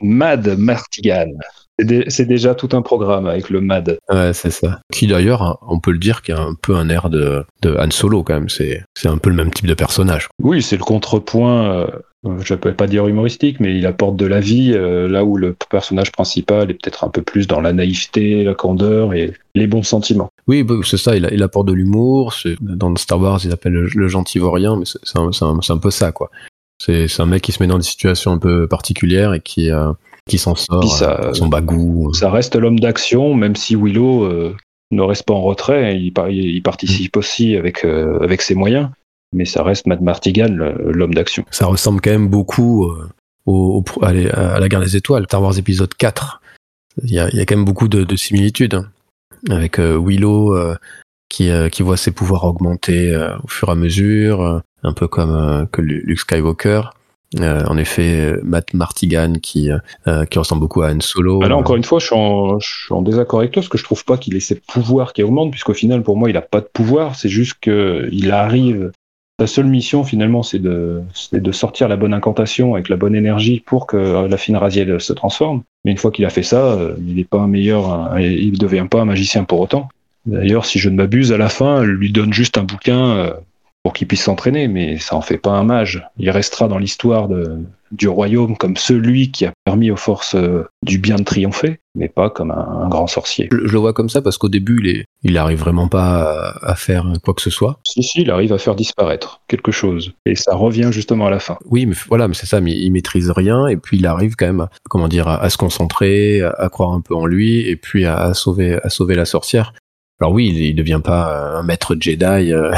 Mad Mardigan. C'est déjà tout un programme avec le MAD.
Ouais, c'est ça. Qui d'ailleurs, hein, on peut le dire, qui a un peu un air de, de Han Solo quand même. C'est un peu le même type de personnage.
Oui, c'est le contrepoint. Euh, je ne peux pas dire humoristique, mais il apporte de la vie euh, là où le personnage principal est peut-être un peu plus dans la naïveté, la candeur et les bons sentiments.
Oui, c'est ça, il, apporte de l'humour. Dans Star Wars, il appelle le, gentil vaurien, mais c'est un, un, peu ça, quoi. C'est un mec qui se met dans des situations un peu particulières et qui, euh, qui s'en sort, ça, euh, son bagou.
Ça reste l'homme d'action, même si Willow euh, ne reste pas en retrait, il, il participe mm. aussi avec, avec ses moyens, mais ça reste Matt Martigan, l'homme d'action.
Ça ressemble quand même beaucoup au, à, la guerre des étoiles, Star Wars épisode 4. Il y a, il y a quand même beaucoup de, de similitudes hein, avec Willow qui, qui voit ses pouvoirs augmenter au fur et à mesure, un peu comme que Luke Skywalker. Euh, en effet, Matt Martigan qui, euh, qui ressemble beaucoup à Han Solo.
Bah là, encore une fois, je suis, en, je désaccord avec toi parce que je trouve pas qu'il ait ses pouvoirs qui augmentent, puisqu'au final, pour moi, il a pas de pouvoir. C'est juste qu'il arrive. Sa seule mission, finalement, c'est de, sortir la bonne incantation avec la bonne énergie pour que la fine Raziel se transforme. Mais une fois qu'il a fait ça, euh, il n'est pas un meilleur, il ne devient pas un magicien pour autant. D'ailleurs, si je ne m'abuse, à la fin, elle lui donne juste un bouquin pour qu'il puisse s'entraîner, mais ça en fait pas un mage. Il restera dans l'histoire du royaume comme celui qui a permis aux forces euh, du bien de triompher, mais pas comme un, grand sorcier.
Je, le vois comme ça parce qu'au début, il, est, il arrive vraiment pas à, faire quoi que ce soit.
Si, si, il arrive à faire disparaître quelque chose. Et ça revient justement à la fin.
Oui, mais voilà, mais c'est ça, mais il maîtrise rien, et puis il arrive quand même, à, comment dire, à, se concentrer, à, croire un peu en lui, et puis à, sauver, à sauver la sorcière. Alors oui, il, ne devient pas un maître Jedi euh,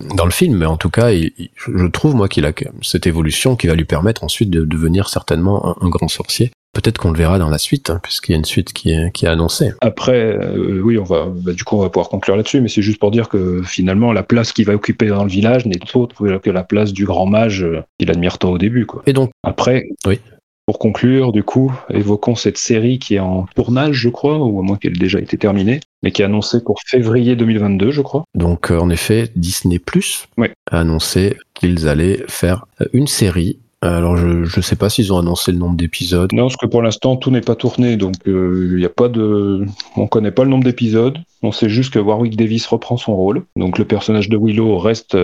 dans le film, mais en tout cas, je trouve moi qu'il a cette évolution qui va lui permettre ensuite de devenir certainement un, grand sorcier. Peut-être qu'on le verra dans la suite, hein, puisqu'il y a une suite qui est, qui est annoncée.
Après, euh, oui, on va, bah, du coup, on va pouvoir conclure là-dessus, mais c'est juste pour dire que finalement, la place qu'il va occuper dans le village n'est autre que la place du grand mage euh, qu'il admire tant au début. Quoi.
Et donc,
après,
oui.
Pour conclure, du coup, évoquons cette série qui est en tournage, je crois, ou à moins qu'elle ait déjà été terminée, mais qui est annoncée pour février 2022, je crois.
Donc, euh, en effet, Disney Plus a annoncé qu'ils allaient faire euh, une série alors je ne sais pas s'ils ont annoncé le nombre d'épisodes.
Non, parce que pour l'instant tout n'est pas tourné, donc euh, il n'y a pas de, on connaît pas le nombre d'épisodes. On sait juste que Warwick Davis reprend son rôle, donc le personnage de Willow reste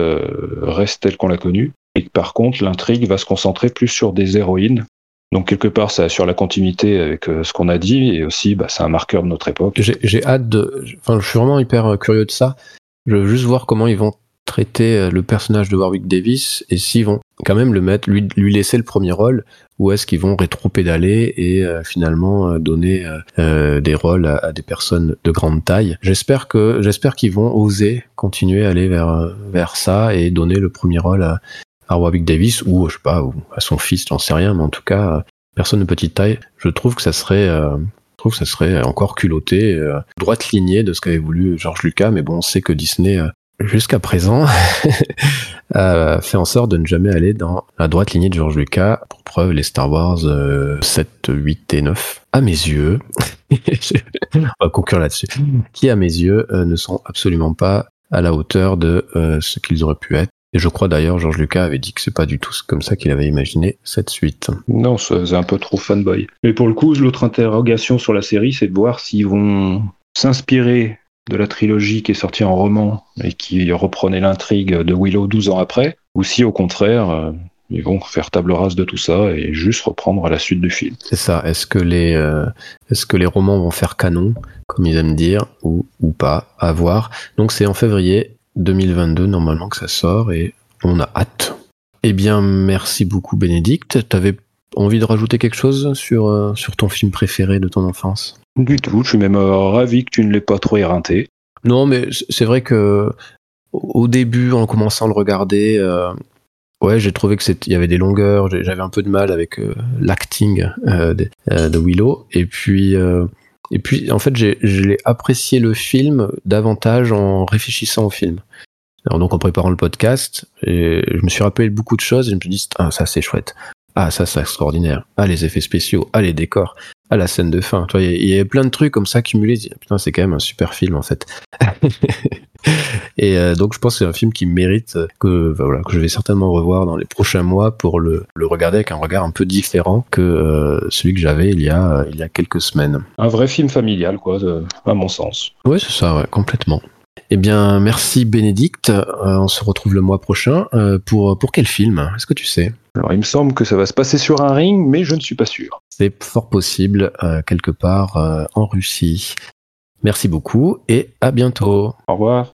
reste tel qu'on l'a connu, et par contre l'intrigue va se concentrer plus sur des héroïnes donc quelque part, ça assure la continuité avec euh, ce qu'on a dit et aussi, bah, c'est un marqueur de notre époque.
J'ai hâte de, enfin, je suis vraiment hyper euh, curieux de ça. Je veux juste voir comment ils vont traiter euh, le personnage de Warwick Davis et s'ils vont quand même le mettre, lui, lui laisser le premier rôle ou est-ce qu'ils vont rétro-pédaler et finalement donner des rôles à, des personnes de grande taille. J'espère que j'espère qu'ils vont oser continuer à aller vers vers ça et donner le premier rôle à, à Warwick Davis ou je sais pas ou à son fils, j'en sais rien, mais en tout cas personne de petite taille. Je trouve que ça serait euh, je trouve ça serait encore culotté, euh, droite lignée de ce qu'avait voulu George Lucas, mais bon, on sait que Disney, euh, jusqu'à présent, a fait en sorte de ne jamais aller dans la droite lignée de George Lucas. Pour preuve, les Star Wars 7, 8 et 9, à mes yeux, on va conclure là-dessus, qui à mes yeux ne sont absolument pas à la hauteur de ce qu'ils auraient pu être. Et je crois d'ailleurs, Georges Lucas avait dit que c'est pas du tout comme ça qu'il avait imaginé cette suite.
Non, c'est un peu trop fanboy. Mais pour le coup, l'autre interrogation sur la série, c'est de voir s'ils vont s'inspirer de la trilogie qui est sortie en roman et qui reprenait l'intrigue de Willow 12 ans après, ou si au contraire, euh, ils vont faire table rase de tout ça et juste reprendre à la suite du film.
C'est ça. Est-ce que les euh, est-ce que les romans vont faire canon, comme ils aiment dire, ou, ou pas À voir. Donc c'est en février 2022 normalement que ça sort et on a hâte. Eh bien, merci beaucoup Bénédicte. T'avais envie de rajouter quelque chose sur, euh, sur ton film préféré de ton enfance?
Du tout, je suis même euh, ravi que tu ne l'aies pas trop éreinté.
Non, mais c'est vrai que au début, en commençant à le regarder, euh, ouais, j'ai trouvé que il y avait des longueurs, j'avais un peu de mal avec l'acting de, de, Willow, et puis et puis, en fait, j'ai apprécié le film davantage en réfléchissant au film. Alors donc en préparant le podcast, je me suis rappelé beaucoup de choses et je me suis dit ah ça c'est chouette, ah ça c'est extraordinaire, ah les effets spéciaux, ah les décors, à la scène de fin. Tu vois, il y, a plein de trucs comme ça cumulés. Putain, c'est quand même un super film en fait. et euh, donc je pense que c'est un film qui mérite que, bah, voilà, que je vais certainement revoir dans les prochains mois pour le, le regarder avec un regard un peu différent que euh, celui que j'avais il y a il y a quelques semaines.
Un vrai film familial, quoi, à mon sens.
Oui, c'est ça, ouais, complètement. Eh bien, merci Bénédicte. Euh, on se retrouve le mois prochain. Euh, pour, pour quel film? Est-ce que tu sais?
Alors, il me semble que ça va se passer sur un ring, mais je ne suis pas sûr.
C'est fort possible, euh, quelque part en Russie. Merci beaucoup et à bientôt.
Au revoir.